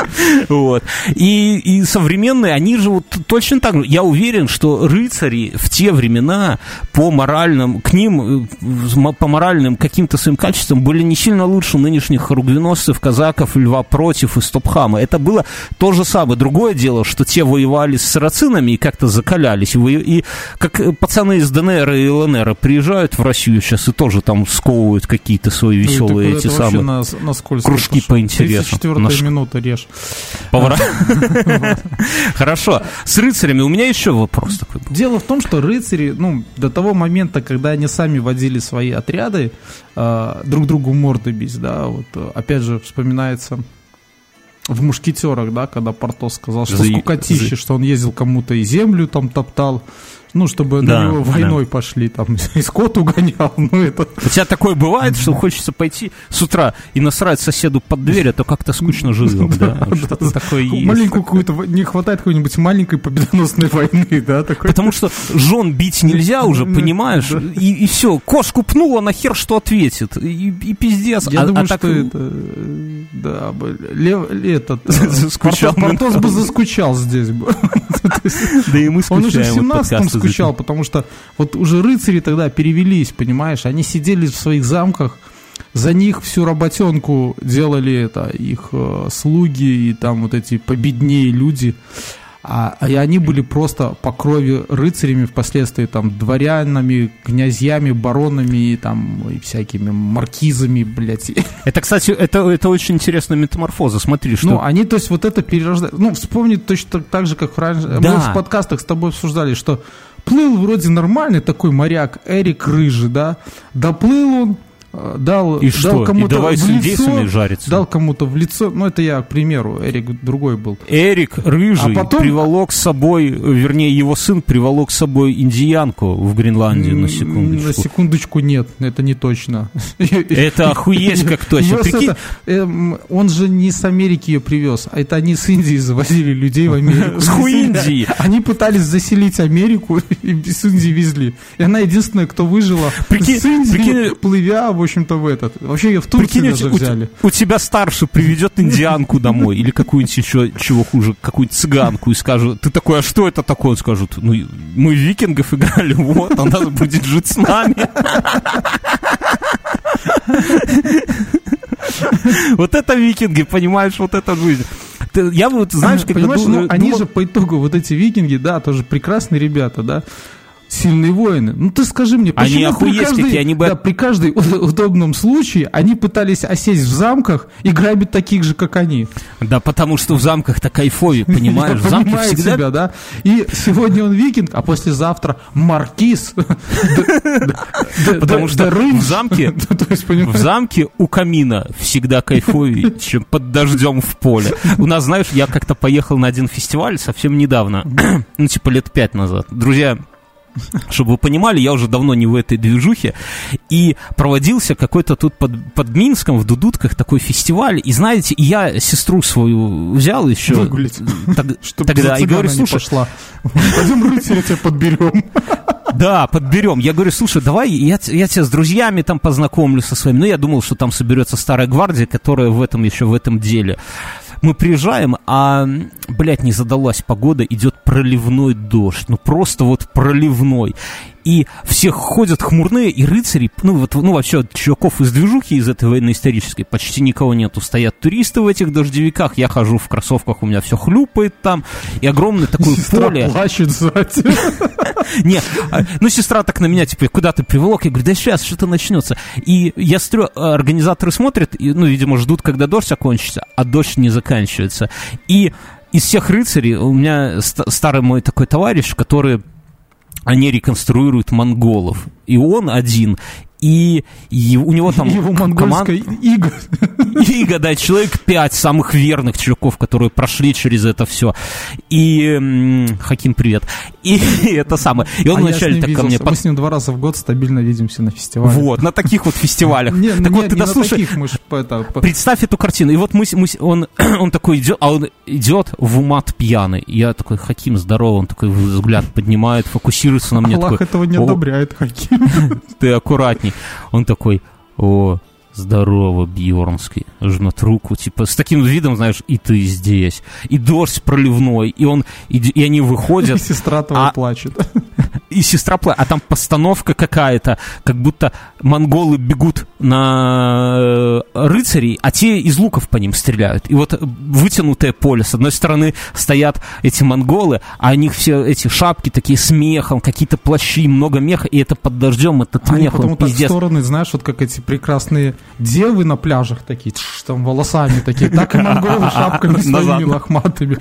Вот. И, и современные, они же вот точно так же. Я уверен, что рыцари в те времена по моральным, к ним, э, по моральным каким-то своим качествам были не сильно лучше нынешних харугвиносцев, казаков, льва против и стопхама. Это было то же самое. Другое дело, что те воевали с сарацинами и как-то закалялись. И, и как э, пацаны из ДНР и ЛНР приезжают в Россию сейчас и тоже там сковывают какие-то свои веселые
куда-то
эти самые
на, на
кружки
пошел.
по интересам.
34
На ш-
минута режь.
Повара. Хорошо. С рыцарями у меня еще вопрос такой был.
Дело в том, что рыцари, ну, до того момента, когда они сами водили свои отряды, э, друг другу морды бить, да, вот, опять же, вспоминается в «Мушкетерах», да, когда Портос сказал, что
За-
скукотище,
за-
что он ездил кому-то и землю там топтал, ну, чтобы
Да,
на него
да.
войной пошли, там, и скот угонял, ну, это...
У тебя такое бывает, что хочется пойти с утра и насрать соседу под дверь, а то как-то скучно живем, да? Что-то такое есть.
Маленькую какую-то, не хватает какой-нибудь маленькой победоносной войны, да.
Потому что жен бить нельзя уже, понимаешь?
да.
И, все, кошку пнула, нахер что ответит? И, пиздец.
Я
А-
думаю,
а
что это, да, этот, э, Порто- Портос бы заскучал здесь бы.
Да и мы
Он уже в
скучаем от
17-м
подкаста
скучал, потому что вот уже рыцари тогда перевелись, понимаешь, они сидели в своих замках, за них всю работенку делали это их э, слуги и там вот эти победнее люди. А, и они были просто по крови рыцарями впоследствии, там, дворянами, князьями, баронами и там и всякими маркизами, блядь.
Это, кстати, это, это очень интересная метаморфоза. Смотри, что...
Ну, они, то есть, вот это перерождают. Ну, вспомни точно так, же, как раньше. Мы
Да.
в подкастах с тобой обсуждали, что плыл вроде нормальный такой моряк Эрик Рыжий, да? Доплыл он, дал,
И
дал
что? И
кому-то
давай
в
с
лицо,
жариться.
дал кому-то в лицо, ну это я, к примеру, Эрик другой был.
Эрик Рыжий
А потом-
приволок с собой, вернее, его сын приволок с собой индиянку в Гренландию, на секундочку.
На секундочку нет, это не точно.
Это охуеть как точно.
Эм, он же не с Америки ее привез, а это они с Индии завозили людей в Америку.
С Хуиндии.
Они пытались заселить Америку и с Индии везли. И она единственная, кто выжила с Индии, плывя, в общем-то, в этот. Вообще ее в Турции
Прикинь,
даже
у, у-
взяли.
у тебя старший приведет индианку домой или какую-нибудь еще, чего хуже, какую-нибудь цыганку и скажет, ты такой, а что это такое? Он скажет, ну, мы викингов играли, вот, она будет жить с нами. Вот это викинги, понимаешь, вот это жизнь. Ты- Я вот, знаешь, когда
Понимаешь,
ду-
ну, они
думал-
же по итогу, вот эти викинги, да, тоже прекрасные ребята, да, сильные воины. Ну ты скажи мне,
Они
почему при
охуеть
каждой,
они бы-
да, при каждой уд- удобном случае они пытались осесть в замках и грабить таких же, как они.
Да, потому что в замках-то кайфовее, понимаешь?
Я
В замке
понимаю
всегда
тебя, да. И сегодня он викинг, а послезавтра маркиз.
Потому что в замке- В замке у камина всегда кайфовее, чем под дождем в поле. У нас, знаешь, я как-то поехал на один фестиваль совсем недавно, ну, типа лет пять назад. Друзья, чтобы вы понимали, я уже давно не в этой движухе, и проводился какой-то тут под, под Минском, в Дудутках, такой фестиваль, и знаете, я сестру свою взял еще
Выгулить.
тог-
чтобы
тогда, и говорю, слушай,
пошла. Пойдем рыцаря тебя подберем.
Да, подберем. Я говорю, слушай, давай я, я тебя с друзьями там познакомлю со своими. Ну, я думал, что там соберется старая гвардия, которая в этом еще в этом деле. Мы приезжаем, а, блядь, не задалась погода, идет проливной дождь. Ну, просто вот проливной. И все ходят хмурные, и рыцари, ну, вот, ну, вообще, чуваков из движухи, из этой военно-исторической, почти никого нету. Стоят туристы в этих дождевиках, я хожу в кроссовках, у меня все хлюпает там, и огромное такое
Сестра
поле.
плачет сзади.
Не, а, ну сестра так на меня, типа, куда ты приволок? Я говорю, да сейчас что-то начнется. И я смотрю, а, организаторы смотрят, ну, видимо, ждут, когда дождь окончится, а дождь не заканчивается. И из всех рыцарей у меня ст- старый мой такой товарищ, который они реконструируют монголов. И он один. И, и у него там
Его монгольская ига.
Иго, да, человек пять самых верных чуваков, которые прошли через это все. И Хаким, привет. И это самое. И он
А
вначале так ко мне
Мы
под-
с ним два раза в год стабильно видимся на фестивале.
Вот, на таких вот фестивалях.
Не,
так вот, ты дослушай. Представь эту картину. И вот мы, он, он такой идет, а он идет в умат пьяный. Я такой, Хаким, здорово. Он такой взгляд поднимает, фокусируется на мне.
Аллах
такой,
этого не
«О,
одобряет, Хаким.
ты аккуратней. Он такой, о, здорово, Бьернский. Жмет руку, типа, с таким видом, знаешь, и ты здесь. И дождь проливной, и он, и, и они
И
выходят,
сестра твоя
А-
плачет.
и сестра пла- а там постановка какая-то, как будто монголы бегут на э, рыцарей, а те из луков по ним стреляют. И вот вытянутое поле, с одной стороны стоят эти монголы, а у них все эти шапки такие с мехом, какие-то плащи, много меха, и это под дождем, этот
Они
мех,
потом так в стороны, знаешь, вот как эти прекрасные девы на пляжах такие, тш, там волосами такие, так и монголы шапками своими лохматыми.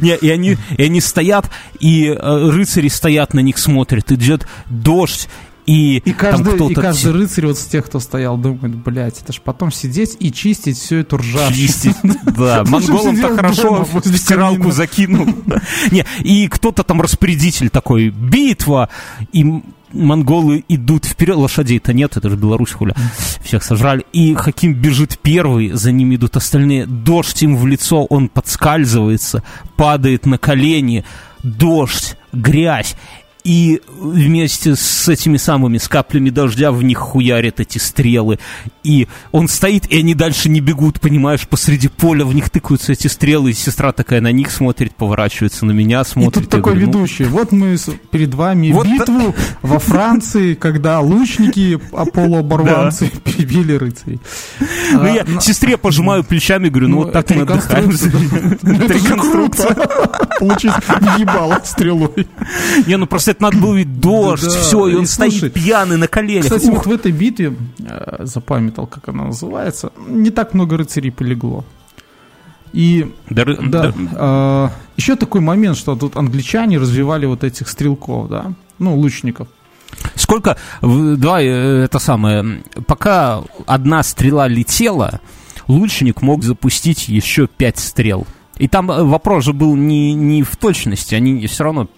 Не, и они, и они стоят, и э, рыцари стоят на них, смотрят, идет дождь, и,
И каждый, и каждый рыцарь вот с тех, кто стоял, думает, блядь, это ж потом сидеть и чистить всю эту ржавчину.
чистить. Да,
Слушай,
монголам
сидел
так хорошо в стиралку закинул. Не, и кто-то там распорядитель такой, битва, и монголы идут вперед, лошадей-то нет, это же Беларусь, хуля, всех сожрали, и Хаким бежит первый, за ним идут остальные, дождь им в лицо, он подскальзывается, падает на колени, дождь, грязь, и вместе с этими самыми с каплями дождя в них хуярят эти стрелы. И он стоит, и они дальше не бегут, понимаешь, посреди поля в них тыкаются эти стрелы, и сестра такая на них смотрит, поворачивается на меня,
И
смотрит.
тут
Я
такой
говорю, ну,
ведущий. Вот мы перед вами
Вот
битву во Франции, когда лучники, а полуоборванцы перебили рыцарей.
ну,
А,
я
на-
сестре пожимаю плечами, говорю, ну,
Ну,
вот так
это
мы отдыхаем. Это
же круто. Получить ебало стрелой.
Не, ну просто это надо ведь дождь,
Да,
все, и
и
он
слушай,
стоит пьяный на коленях.
Кстати,
Ух,
вот в этой битве, э, запамятовал, как она называется, не так много рыцарей полегло. И
да ры-
Да.
да.
еще такой момент, что тут англичане развивали вот этих стрелков, да, ну, лучников.
Сколько, давай, э, это самое, пока одна стрела летела, лучник мог запустить еще пять стрел. И там э, вопрос же был не, не в точности, они все равно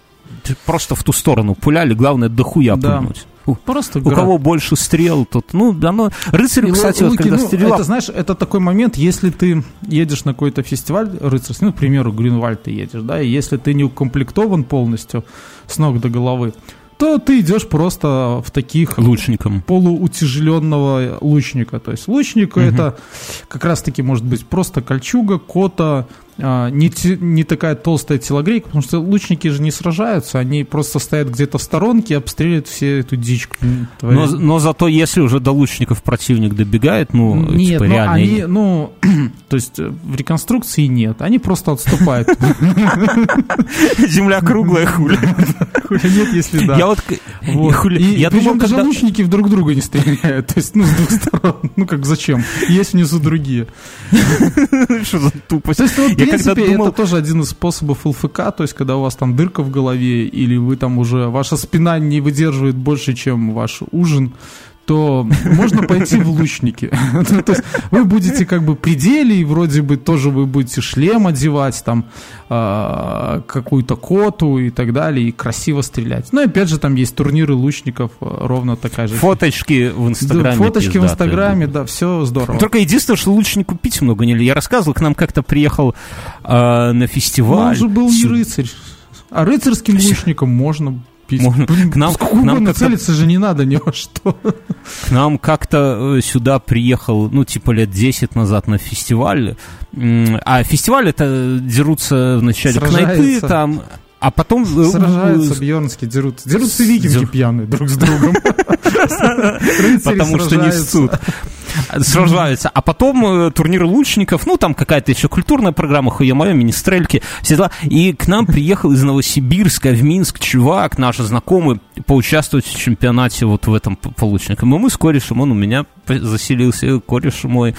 просто в ту сторону пуляли, главное дохуя
Да.
пульнуть. У,
Просто
у кого больше стрел, тот, ну, оно... Рыцарь,
И
кстати,
лу-
вот
луки,
когда
ну,
стрелял...
Это, знаешь, это такой момент, если ты едешь на какой-то фестиваль рыцарский, ну, к примеру, Гринвальд ты едешь, да, и если ты не укомплектован полностью с ног до головы, то ты идешь просто в таких
Лучником.
полуутяжеленного лучника. То есть лучник это как раз-таки может быть просто кольчуга, кота, не, те- не такая толстая телогрейка, потому что лучники же не сражаются, они просто стоят где-то в сторонке и обстреливают все эту дичку.
Но, но зато если уже до лучников противник добегает, ну,
Нет,
типа, реально...
они, ну, то есть э, в реконструкции нет, они просто отступают.
Земля круглая, хули.
Хули нет, если да.
Я вот... Я думал,
даже лучники друг друга не стреляют. То есть, ну, с двух сторон. Ну, как зачем? Есть внизу другие.
Что за тупость? Я когда
принципе,
думал-
это тоже один из способов ЛФК, то есть, когда у вас там дырка в голове, или вы там уже, ваша спина не выдерживает больше, чем ваш ужин, то можно пойти в лучники. Ну, То есть вы будете как бы при деле, и вроде бы тоже вы будете шлем одевать, там а, какую-то коту и так далее, и красиво стрелять. Ну и опять же там есть турниры лучников, а, ровно такая же.
Фоточки в Инстаграме.
Фоточки в Инстаграме, да, все здорово.
Только единственное, что лучнику пить много нельзя. Я рассказывал, к нам как-то приехал э, на фестиваль.
он же был не рыцарь. А рыцарским лучником можно
Можно. К нам-
сколько
к нам
угодно целиться же не надо ни во что.
К нам как-то э, сюда приехал, ну, типа лет 10 назад на фестиваль. А фестиваль это дерутся вначале
Сражаются.
кнайпы там, а потом... э,
Сражаются
э,
бьернские, дерутся. Дерутся викинги пьяные друг с другом.
Потому что не ссут. Сражаются. А потом э, турниры лучников, ну, там какая-то еще культурная программа, хуя моя, мини-стрельки, все дела. И к нам приехал из Новосибирска в Минск чувак, наш знакомый, поучаствовать в чемпионате вот в этом по по лучникам. И мы с корешем, он у меня заселился, кореш мой,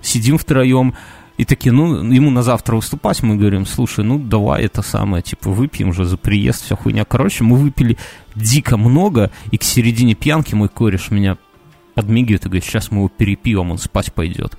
сидим втроем, и такие, ну, ему на завтра выступать, мы говорим, слушай, ну, давай это самое, типа, выпьем же за приезд, вся хуйня. Короче, мы выпили дико много, и к середине пьянки мой кореш меня подмигивает и говорит, сейчас мы его перепьем, он спать пойдет.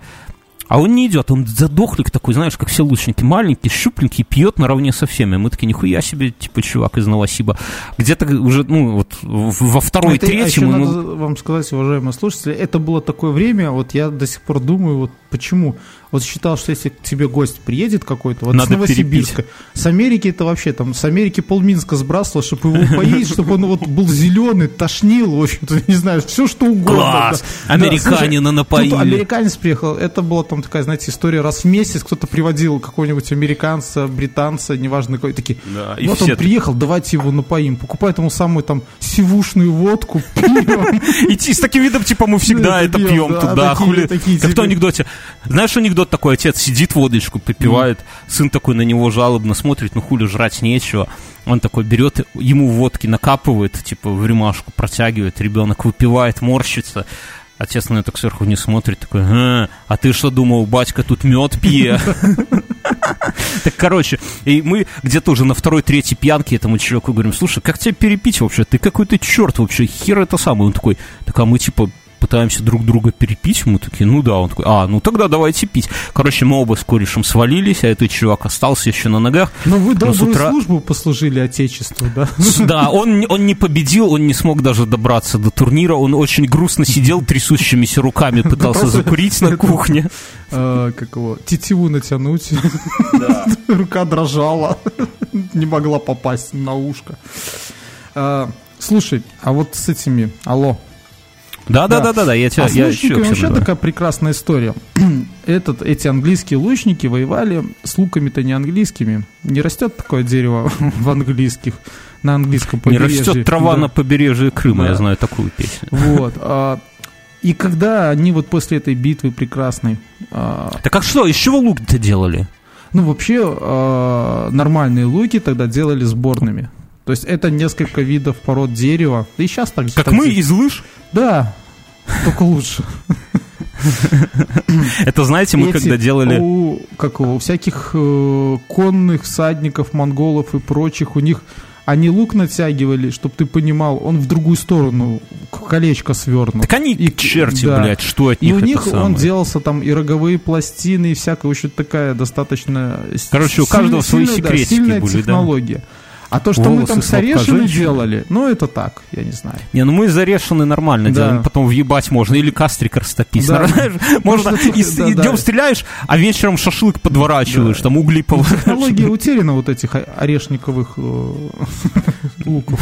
А он не идет, он задохлик такой, знаешь, как все лучники, маленький, щупленький, пьет наравне со всеми. Мы такие, нихуя себе, типа, чувак из Новосиба. Где-то уже, ну, вот во второй,
Это, а еще
третьем... мы-
надо вам сказать, уважаемые слушатели, это было такое время, вот я до сих пор думаю, вот почему. Вот считал, что если к тебе гость приедет какой-то, вот с
Надо
Новосибирска, с Америки это вообще там, с Америки полминска сбрасывал, чтобы его поесть, чтобы он вот был зеленый, тошнил, в общем-то, не знаю, все что угодно.
Класс!
да.
Американина
Да,
напоили.
Тут американец приехал, это была там такая, знаете, история, раз в месяц кто-то приводил какого-нибудь американца, британца, неважно какой, такие,
Да, и
вот
все
он приехал, давайте его напоим, покупает ему самую там сивушную водку, пьем.
Идти с таким видом, типа, мы всегда это пьем
пьем, да,
туда, хули. Как в
типа-
анекдоте. Знаешь анекдот такой, отец сидит, водочку попивает, сын такой на него жалобно смотрит, ну хули, жрать нечего. Он такой берет, ему водки накапывает, типа, в рюмашку протягивает, ребенок выпивает, морщится. Отец на это сверху не смотрит, такой, «А, а ты что думал, батька тут мед пье? Так, короче, и мы где-то уже на второй, третьей пьянке этому человеку говорим, слушай, как тебя перепить вообще? Ты какой-то черт вообще, хер это самое. Он такой, так а мы типа пытаемся друг друга перепить, мы такие, ну да, он такой, а, ну тогда давайте пить. Короче, мы оба с корешем свалились, а этот чувак остался еще на ногах.
Но вы
Но
добрую
утра-
службу послужили Отечеству, да?
Да, он, не- он не победил, он не смог даже добраться до турнира, он очень грустно сидел, трясущимися руками пытался закурить на кухне.
Э, Как его? Тетиву натянуть. Рука дрожала. Не могла попасть на ушко. Э, Слушай, а вот с этими... Алло.
Да-да-да-да, я тебя...
А с
я
лучниками вообще
всё
такая прекрасная история. Этот, эти английские лучники воевали с луками-то не английскими. Не растет такое дерево в английских, на английском
Не
побережье.
растет трава
Да.
на побережье Крыма,
Да.
я знаю такую песню.
Вот. а, И когда они вот после этой битвы прекрасной, а,
Так а что, из чего лук-то делали?
ну вообще а, нормальные луки тогда делали сборными. То есть это несколько видов пород дерева. Да и сейчас так
Как мы из лыж?
Да, только лучше.
Это знаете, мы
Эти
когда делали...
У, как его, у всяких э, конных всадников, монголов и прочих, у них они лук натягивали, чтобы ты понимал, он в другую сторону, колечко свернут.
Так они
И-
черти,
да.
блядь, что от
И
них
у
это
них он
самое?
делался там и роговые пластины, и всякая очень такая достаточно...
Короче, у
сильная-
каждого свои
сильная, да,
секретики
сильная
были, да.
А то, что мы там с орешиной делали, ну это так, я не знаю.
Не, ну мы из Орешины нормально
Да.
делаем, потом въебать можно, или кастрик растопить.
Да.
Можно,
Можно
и,
тут- да,
и
да.
днем стреляешь, а вечером шашлык подворачиваешь, там угли поворачиваешь.
Технология утеряна вот этих орешниковых э, луков.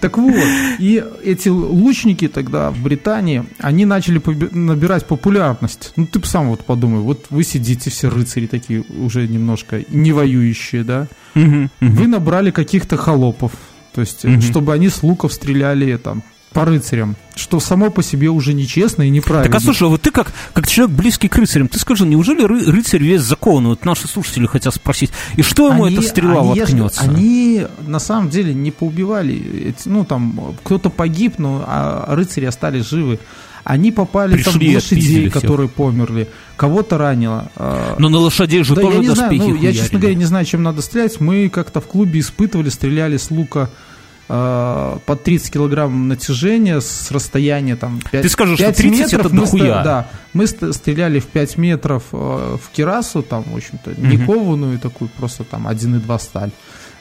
Так вот, и эти лучники тогда в Британии, они начали набирать популярность. Ну, ты сам вот подумай, вот вы сидите все рыцари такие уже немножко не воюющие, да? Вы набрали каких-то холопов, то есть,
Мгм.
чтобы они с луков стреляли там по рыцарям, что само по себе уже нечестно и неправильно.
Так а слушай, а вот ты как, как человек близкий к рыцарям, ты скажи, неужели ры- рыцарь весь закон? Вот наши слушатели хотят спросить. И что ему
Они-
эта стрела
они,
воткнется?
Они на самом деле не поубивали. Ну, там, кто-то погиб, но а рыцари остались живы. Они попали там
Пришли отпиздили
лошадей,
всех.
которые померли. Кого-то ранило. а,
Но на лошадей же
да,
тоже
я не знаю,
доспехи
ну, я, честно говоря, не знаю, чем надо стрелять. Мы как-то в клубе испытывали, стреляли с лука э, по 30 килограмм натяжения с расстояния там 5,
Ты скажешь, что 30 это
мы
дохуя.
Да, мы ст- стреляли в 5 метров э, в керасу, там, в общем-то, не
Мгм.
кованую такую, просто там 1,2 сталь.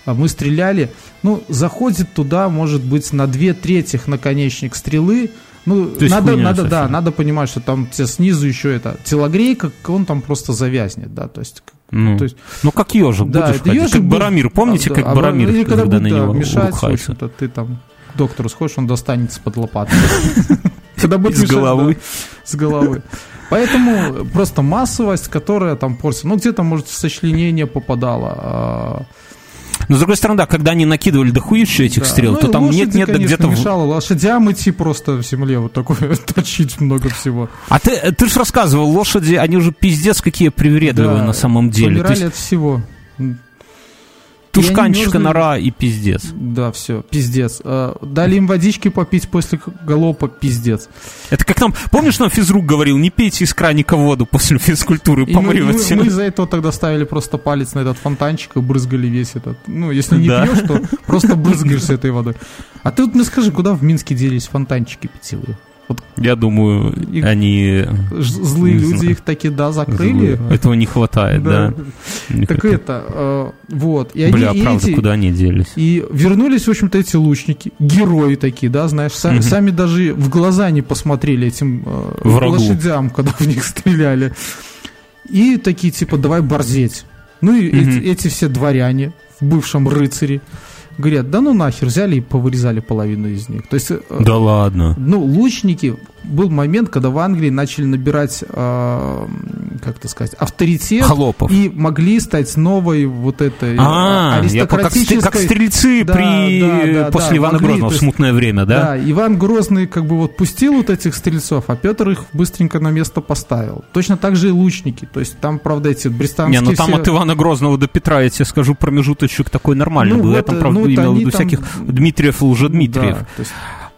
А Мы стреляли, ну, заходит туда, может быть, на две трети наконечник стрелы. Ну,
То
надо, надо, да, надо понимать, что там тебе снизу еще это телогрейка, он там просто завязнет, да, то есть
Ну,
то есть-
ну, как ежик
да,
будешь ходить.
ежик
Как
был-
Барамир. Помните,
а,
как
да, а
Барамир,
или когда
когда на него
мешать, в общем-то, ты там к доктору сходишь, он достанет из-под лопаты. Когда будет мешать,
головы.
С головы. Поэтому просто массовость, которая там портится, ну где-то, может, в сочленение попадала.
Но, с другой стороны, да, когда они накидывали дохуища этих
да.
стрел,
Ну,
то там нет-нет, где-то...
мешало лошадям идти просто в земле, вот такое, точить много всего.
А ты, ты же рассказывал, лошади, они уже пиздец какие привередливые
Да,
на самом деле. Есть
от всего.
Тушканчика, нора и пиздец.
Да, все, пиздец. А, Дали им водички попить после галопа, пиздец.
Это как нам... Помнишь, нам физрук говорил, не пейте из краника воду после физкультуры,
И мы, мы-
помрете.
мы из-за этого тогда ставили просто палец на этот фонтанчик и брызгали весь этот. Ну, если не
Да.
пьешь, то просто брызгаешь с этой водой. А ты вот мне скажи, куда в Минске делись фонтанчики питьевые?
Я думаю,
Их-
они...
Злые люди
знаю.
их таки, да, закрыли.
злые. Этого не хватает, да.
Так это, э, вот. И
Бля,
они, и
правда,
эти-
куда они делись?
И вернулись, в общем-то, эти лучники, герои такие, да, знаешь, сами, даже в глаза не посмотрели этим э,
Врагу.
лошадям, когда в них стреляли. И такие, типа, давай борзеть. Ну и эти все дворяне в бывшем рыцаре говорят, да ну нахер, взяли и повырезали половину из них. То есть, э,
Да ладно.
ну, лучники, был момент, когда в Англии начали набирать, э, как это сказать, авторитет.
Холопов.
И могли стать новой вот этой
А,
э,
я по- как, как
аристократической
стрельцы
Да,
при
да, да,
после
да,
Ивана
могли,
Грозного в смутное время, да?
Да, Иван Грозный как бы вот пустил вот этих стрельцов, а Петр их быстренько на место поставил. Точно так же и лучники. То есть там, правда, эти брестамские
Не, ну там
все-
от Ивана Грозного до Петра, я тебе скажу, промежуточек такой нормальный
Ну
был. Я
вот,
там,
э,
правда,
ну,
имел в виду
там-
всяких Дмитриев и Лжедмитриев.
Да, есть,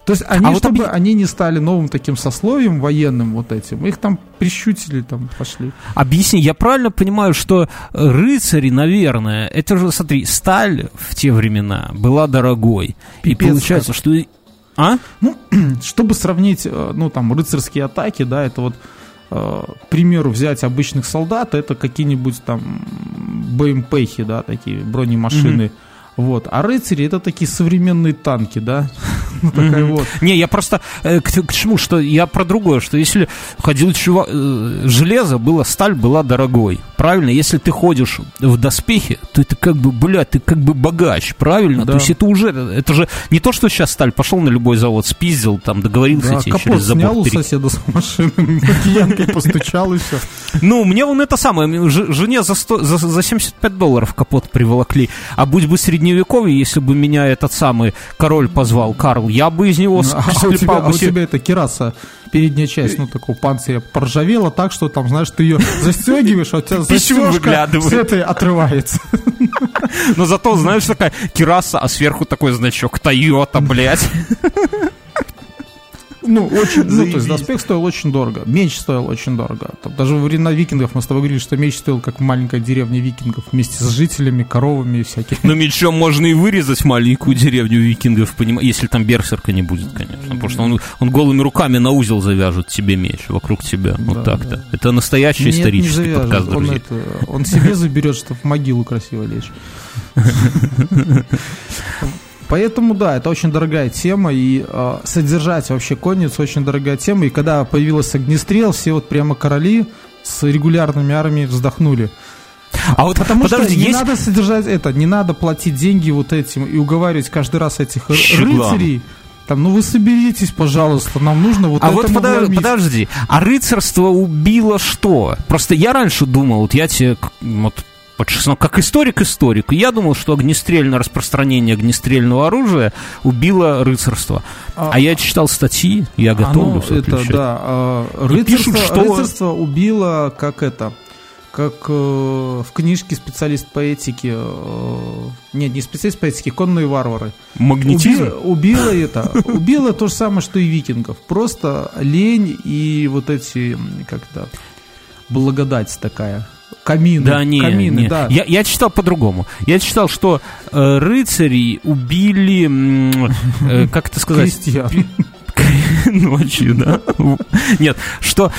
то есть они,
А вот
чтобы
объ-
они не стали новым таким сословием военным вот этим, их там прищутили, там пошли.
Объясни, я правильно понимаю, что рыцари, наверное, это же, смотри, сталь в те времена была дорогой.
Пипец
и получается, что... А?
Чтобы сравнить, э, ну, там, рыцарские атаки, да, это вот, э, к примеру, взять обычных солдат, это какие-нибудь там БМПхи, да, такие бронемашины. Вот. А рыцари это такие современные танки, да? Ну, такая вот.
Не, я просто э, к, к чему, что я про другое, что если ходил чувак, э, железо было, сталь была дорогой, правильно? Если ты ходишь в доспехе, то это как бы, бля, ты как бы богач, правильно?
Да.
То есть это уже, это же не то, что сейчас сталь пошел на любой завод, спиздил, там договорился
Да,
тебе через забор
снял у соседа с машины, постучал и все.
Ну, мне вон это самое, жене за, 100 за, за 75 долларов капот приволокли. А будь бы средневековье, если бы меня этот самый король позвал, Карл, я бы из него
А у, тебя, а у тебя эта кераса, передняя часть, ну, такого панциря, поржавела так, что там, знаешь, ты ее застегиваешь, а у тебя застежка с этой отрывается.
Но зато, знаешь, такая кераса, а сверху такой значок Тойота, блядь.
Ну, очень, ну, то есть доспех стоил очень дорого, меч стоил очень дорого. Там даже во времена викингов мы с тобой говорили, что меч стоил как маленькая деревня викингов вместе с жителями, коровами и всякими.
Но мечом можно и вырезать маленькую деревню викингов, понима- если там берсерка не будет, конечно. Потому что он, он голыми руками на узел завяжет тебе меч вокруг тебя. вот
Да,
так-то.
да.
Это настоящий
Нет, не
исторический
завяжет.
подкаст,
он,
друзья.
это, он себе заберет, чтобы в могилу красиво лечь. Поэтому, да, это очень дорогая тема, и э, содержать вообще конницу очень дорогая тема. И когда появился огнестрел, все вот прямо короли с регулярными армией вздохнули.
А вот
Потому
подожди,
что не
есть...
надо содержать это, не надо платить деньги вот этим и уговаривать каждый раз этих
Щеглам.
рыцарей. Там, ну вы соберитесь, пожалуйста, нам нужно вот
А вот
мы
подо-
вломить».
подожди, а рыцарство убило что? Просто я раньше думал, вот я тебе вот под 16 как историк историку, я думал, что огнестрельное распространение огнестрельного оружия убило рыцарство. А,
А-
я читал статьи, я готовлю
Оно, это, да, а, рыцарство,
пишут, что-
рыцарство убило, как это, как э, в книжке специалист по этике, э, нет, не специалист по этике, конные варвары.
Магнетизм?
Убило, убило это, убило то же самое, что и викингов. Просто лень и вот эти, м, как это, благодать такая. Камины,
Да, не,
камины,
не.
да.
Я, я читал по-другому. Я читал, что э, рыцари убили, э, как это сказать,
Крестьян.
ночью, да? Нет, что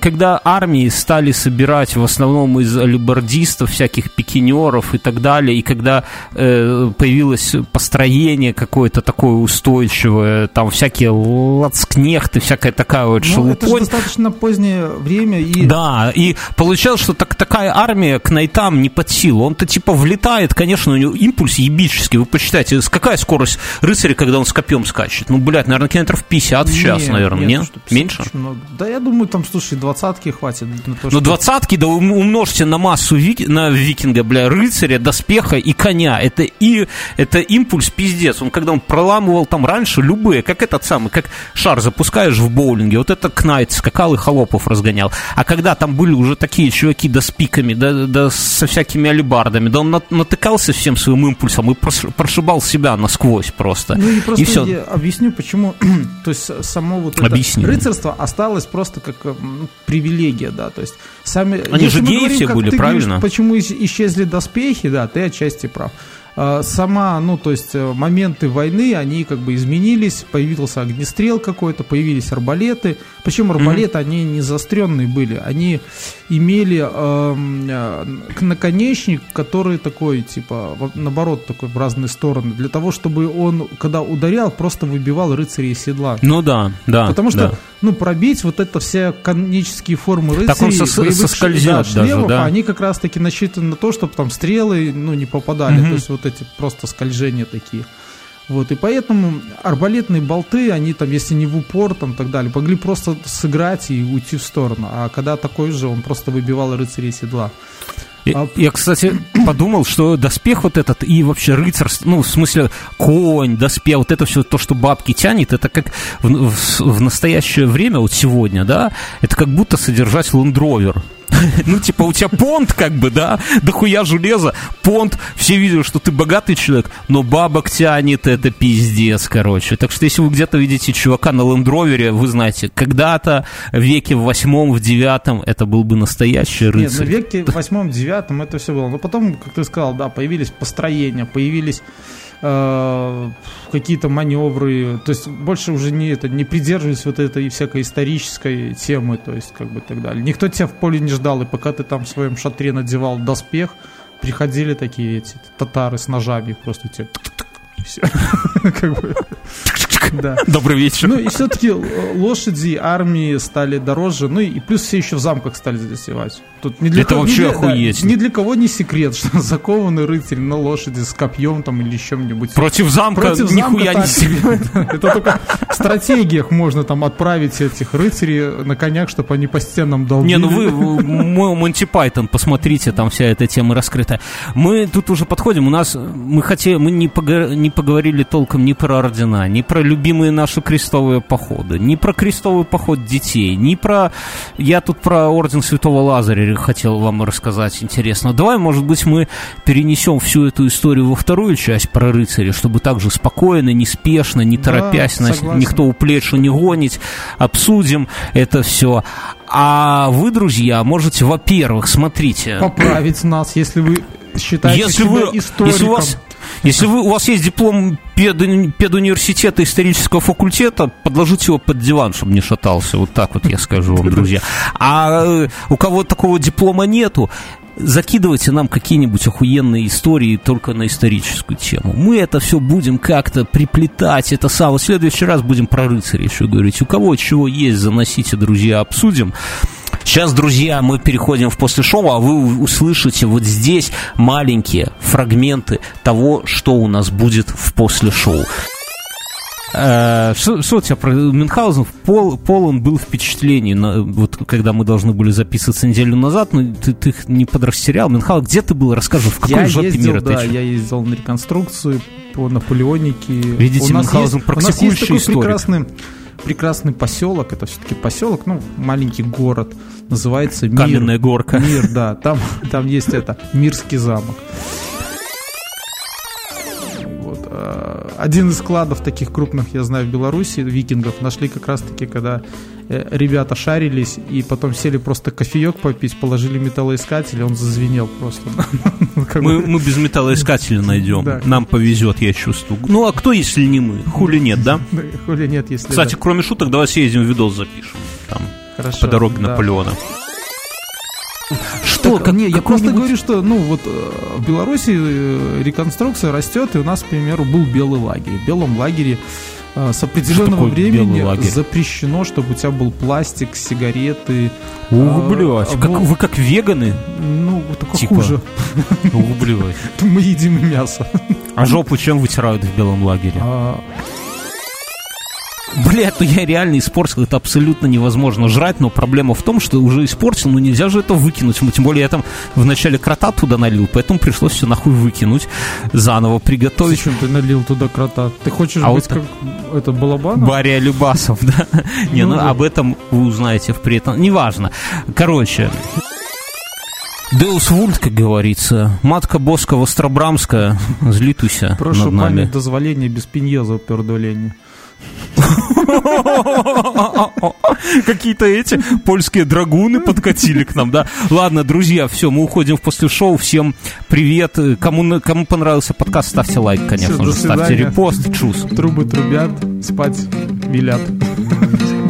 когда армии стали собирать в основном из алибардистов, всяких пикинеров и так далее, и когда э, появилось построение какое-то такое устойчивое, там всякие лацкнехты, всякая такая вот
Ну, это же достаточно позднее время и
да, и получалось, что так, такая армия к найтам не под силу. Он-то типа влетает, конечно, у него импульс ебический. Вы посчитайте, какая скорость рыцаря, когда он с копьем скачет? Ну, блядь, наверное, километров 50 в час,
Нет,
наверное, нет?
50
Меньше?
много. Да я думаю, там, слушай, двадцатки хватит. на то,
Ну, двадцатки, да ум- умножьте на массу вики- на викинга, бля, рыцаря, доспеха и коня. Это и это импульс пиздец. Он когда он проламывал там раньше любые, как этот самый, как шар запускаешь в боулинге, вот это Кнайт скакал и холопов разгонял. А когда там были уже такие чуваки да с пиками, да, да со всякими алибардами, да он на- натыкался всем своим импульсом и прошибал себя насквозь просто.
Ну и просто
всё.
я объясню, почему, то есть само вот это
Объясни.
рыцарство осталось просто как э, привилегия, да, то есть сами...
Они же геи
говорим,
все были,
ты говоришь,
правильно?
почему ис- исчезли доспехи, да, ты отчасти прав. А, Сама, ну, то есть э, моменты войны, они как бы изменились, появился огнестрел какой-то, появились арбалеты. Причем арбалеты, они не заостренные были, они имели э, наконечник, который такой, типа, наоборот, такой в разные стороны, для того, чтобы он, когда ударял, просто выбивал рыцарей седла.
Ну да, да.
Потому что,
да.
ну, пробить вот это все конические формы рыцарей,
Так он сос-
боевых
соскользет
да,
даже,
шлемов,
да.
они как раз-таки насчитаны на то, чтобы там стрелы, ну, не попадали.
Мгм.
То есть вот эти просто скольжения такие. Вот, и поэтому арбалетные болты, они там, если не в упор, там, так далее, могли просто сыграть и уйти в сторону. А когда такой же, он просто выбивал рыцарей седла.
Я,
А-
я, кстати, подумал, что доспех вот этот и вообще рыцарство, ну, в смысле, конь, доспех, вот это все то, что бабки тянет, это как в, в- в настоящее время, вот сегодня, да, это как будто содержать лендровер. Ну, типа, у тебя понт, как бы, да, дохуя железа, понт, все видят, что ты богатый человек, но бабок тянет, это пиздец, короче. Так что, если вы где-то видите чувака на лендровере, вы знаете, когда-то в веке в восьмом, в девятом это был бы настоящий
Нет,
рыцарь.
на веке восьмом, девятом это все было. Но потом, как ты сказал, да, появились построения, появились э, какие-то маневры. То есть больше уже не это не придерживались вот этой всякой исторической темы, то есть как бы так далее. Никто тебя в поле не ждал, и пока ты там в своем шатре надевал доспех, приходили такие эти татары с ножами, просто тебе. Да.
Добрый вечер.
Ну и все-таки лошади армии стали дороже, ну и плюс все еще в замках стали засевать. Тут не для
Это
кого-
вообще
для-
охуеть.
ни для кого не секрет, что закованный рыцарь на лошади с копьем там или чем-нибудь.
Против замка
Против замка
нихуя не
так
себе.
Это только в стратегиях можно там отправить этих рыцарей на конях, чтобы они по стенам долбили.
Не, ну вы, мой Монти Пайтон, посмотрите, там вся эта тема раскрыта. Мы тут уже подходим, у нас, мы хотели, мы не, не поговорили толком ни про ордена, ни про любимые наши крестовые походы, ни про крестовый поход детей, ни про... Я тут про Орден Святого Лазаря хотел вам рассказать интересно. Давай, может быть, мы перенесем всю эту историю во вторую часть про рыцаря, чтобы также спокойно, неспешно, не
Да,
торопясь, нас
согласен.
никто у плечу не гонить, обсудим это все. А вы, друзья, можете, во-первых, смотрите...
Поправить нас, если вы считаете
Если
себя
вы,
историком.
если у вас, если вы, у вас есть диплом педу- педуниверситета исторического факультета, подложите его под диван, чтобы не шатался. Вот так вот я скажу вам, друзья. А э, у кого такого диплома нету, закидывайте нам какие-нибудь охуенные истории только на историческую тему. Мы это все будем как-то приплетать. Это самое. В следующий раз будем про рыцарей еще говорить. У кого чего есть, заносите, друзья, обсудим. Сейчас, друзья, мы переходим в после шоу, а вы услышите вот здесь маленькие фрагменты того, что у нас будет в после шоу. Э, Что, что у тебя про Мюнхгаузен? Пол, полон был впечатлений, на- вот когда мы должны были записываться неделю назад, но ты, ты их не подрастерял. Мюнхгаузен, где ты был? Расскажи, в какой
я
жопе
ездил,
мира ты?
да, я ездил на реконструкцию по Наполеонике.
Видите,
у нас
Мюнхгаузен
есть, у нас есть
практикующий
такой
историк.
прекрасный, прекрасный поселок, это все-таки поселок, ну, маленький город, называется Мир.
Каменная горка.
Мир, да, там, там есть это, Мирский замок. Вот, а, Один из складов таких крупных, я знаю, в Беларуси, викингов, нашли как раз-таки, когда э, ребята шарились и потом сели просто кофеек попить, положили металлоискатель, и он зазвенел просто. Как
Мы, мы без металлоискателя найдем.
Да.
Нам повезет, я чувствую. Ну, а кто, если не мы? Хули нет, да?
Хули нет, если...
Кстати,
да.
кроме шуток, давай съездим, видос запишем. Там,
Хорошо,
по дороге
да.
Наполеона. Что?
Так, не, я просто говорю, что, ну, вот э, в Беларуси э, реконструкция растет, и у нас, к примеру, был белый лагерь. В белом лагере э, с определенного времени запрещено, чтобы у тебя был пластик, сигареты.
Ух,
а,
блядь, как,
был-
вы как веганы?
Ну, только
Типа.
хуже.
Ух, блядь.
Мы едим мясо.
А жопу чем вытирают в белом лагере?
А,
Блядь, ну я реально испортил, это абсолютно невозможно жрать, но проблема в том, что уже испортил, но нельзя же это выкинуть. Ну, Тем более я там в начале крота туда налил, поэтому пришлось все нахуй выкинуть, заново приготовить.
Зачем ты налил туда крота? Ты хочешь
А
быть
вот
как это Балабанов?
Барри Любасов, да? Не, ну
Ну
об этом вы узнаете впредь. Неважно. Короче, Деус Вульт, как говорится. Матка Боска Востробрамская. Злитуйся
Прошу
над нами.
память дозволения без пеньеза пердоления.
Какие-то эти польские драгуны подкатили к нам, да? Ладно, друзья, все, мы уходим в после шоу. Всем привет. Кому, кому понравился подкаст, ставьте лайк, конечно
Всё,
же. Ставьте репост. Чус.
Трубы трубят, спать велят.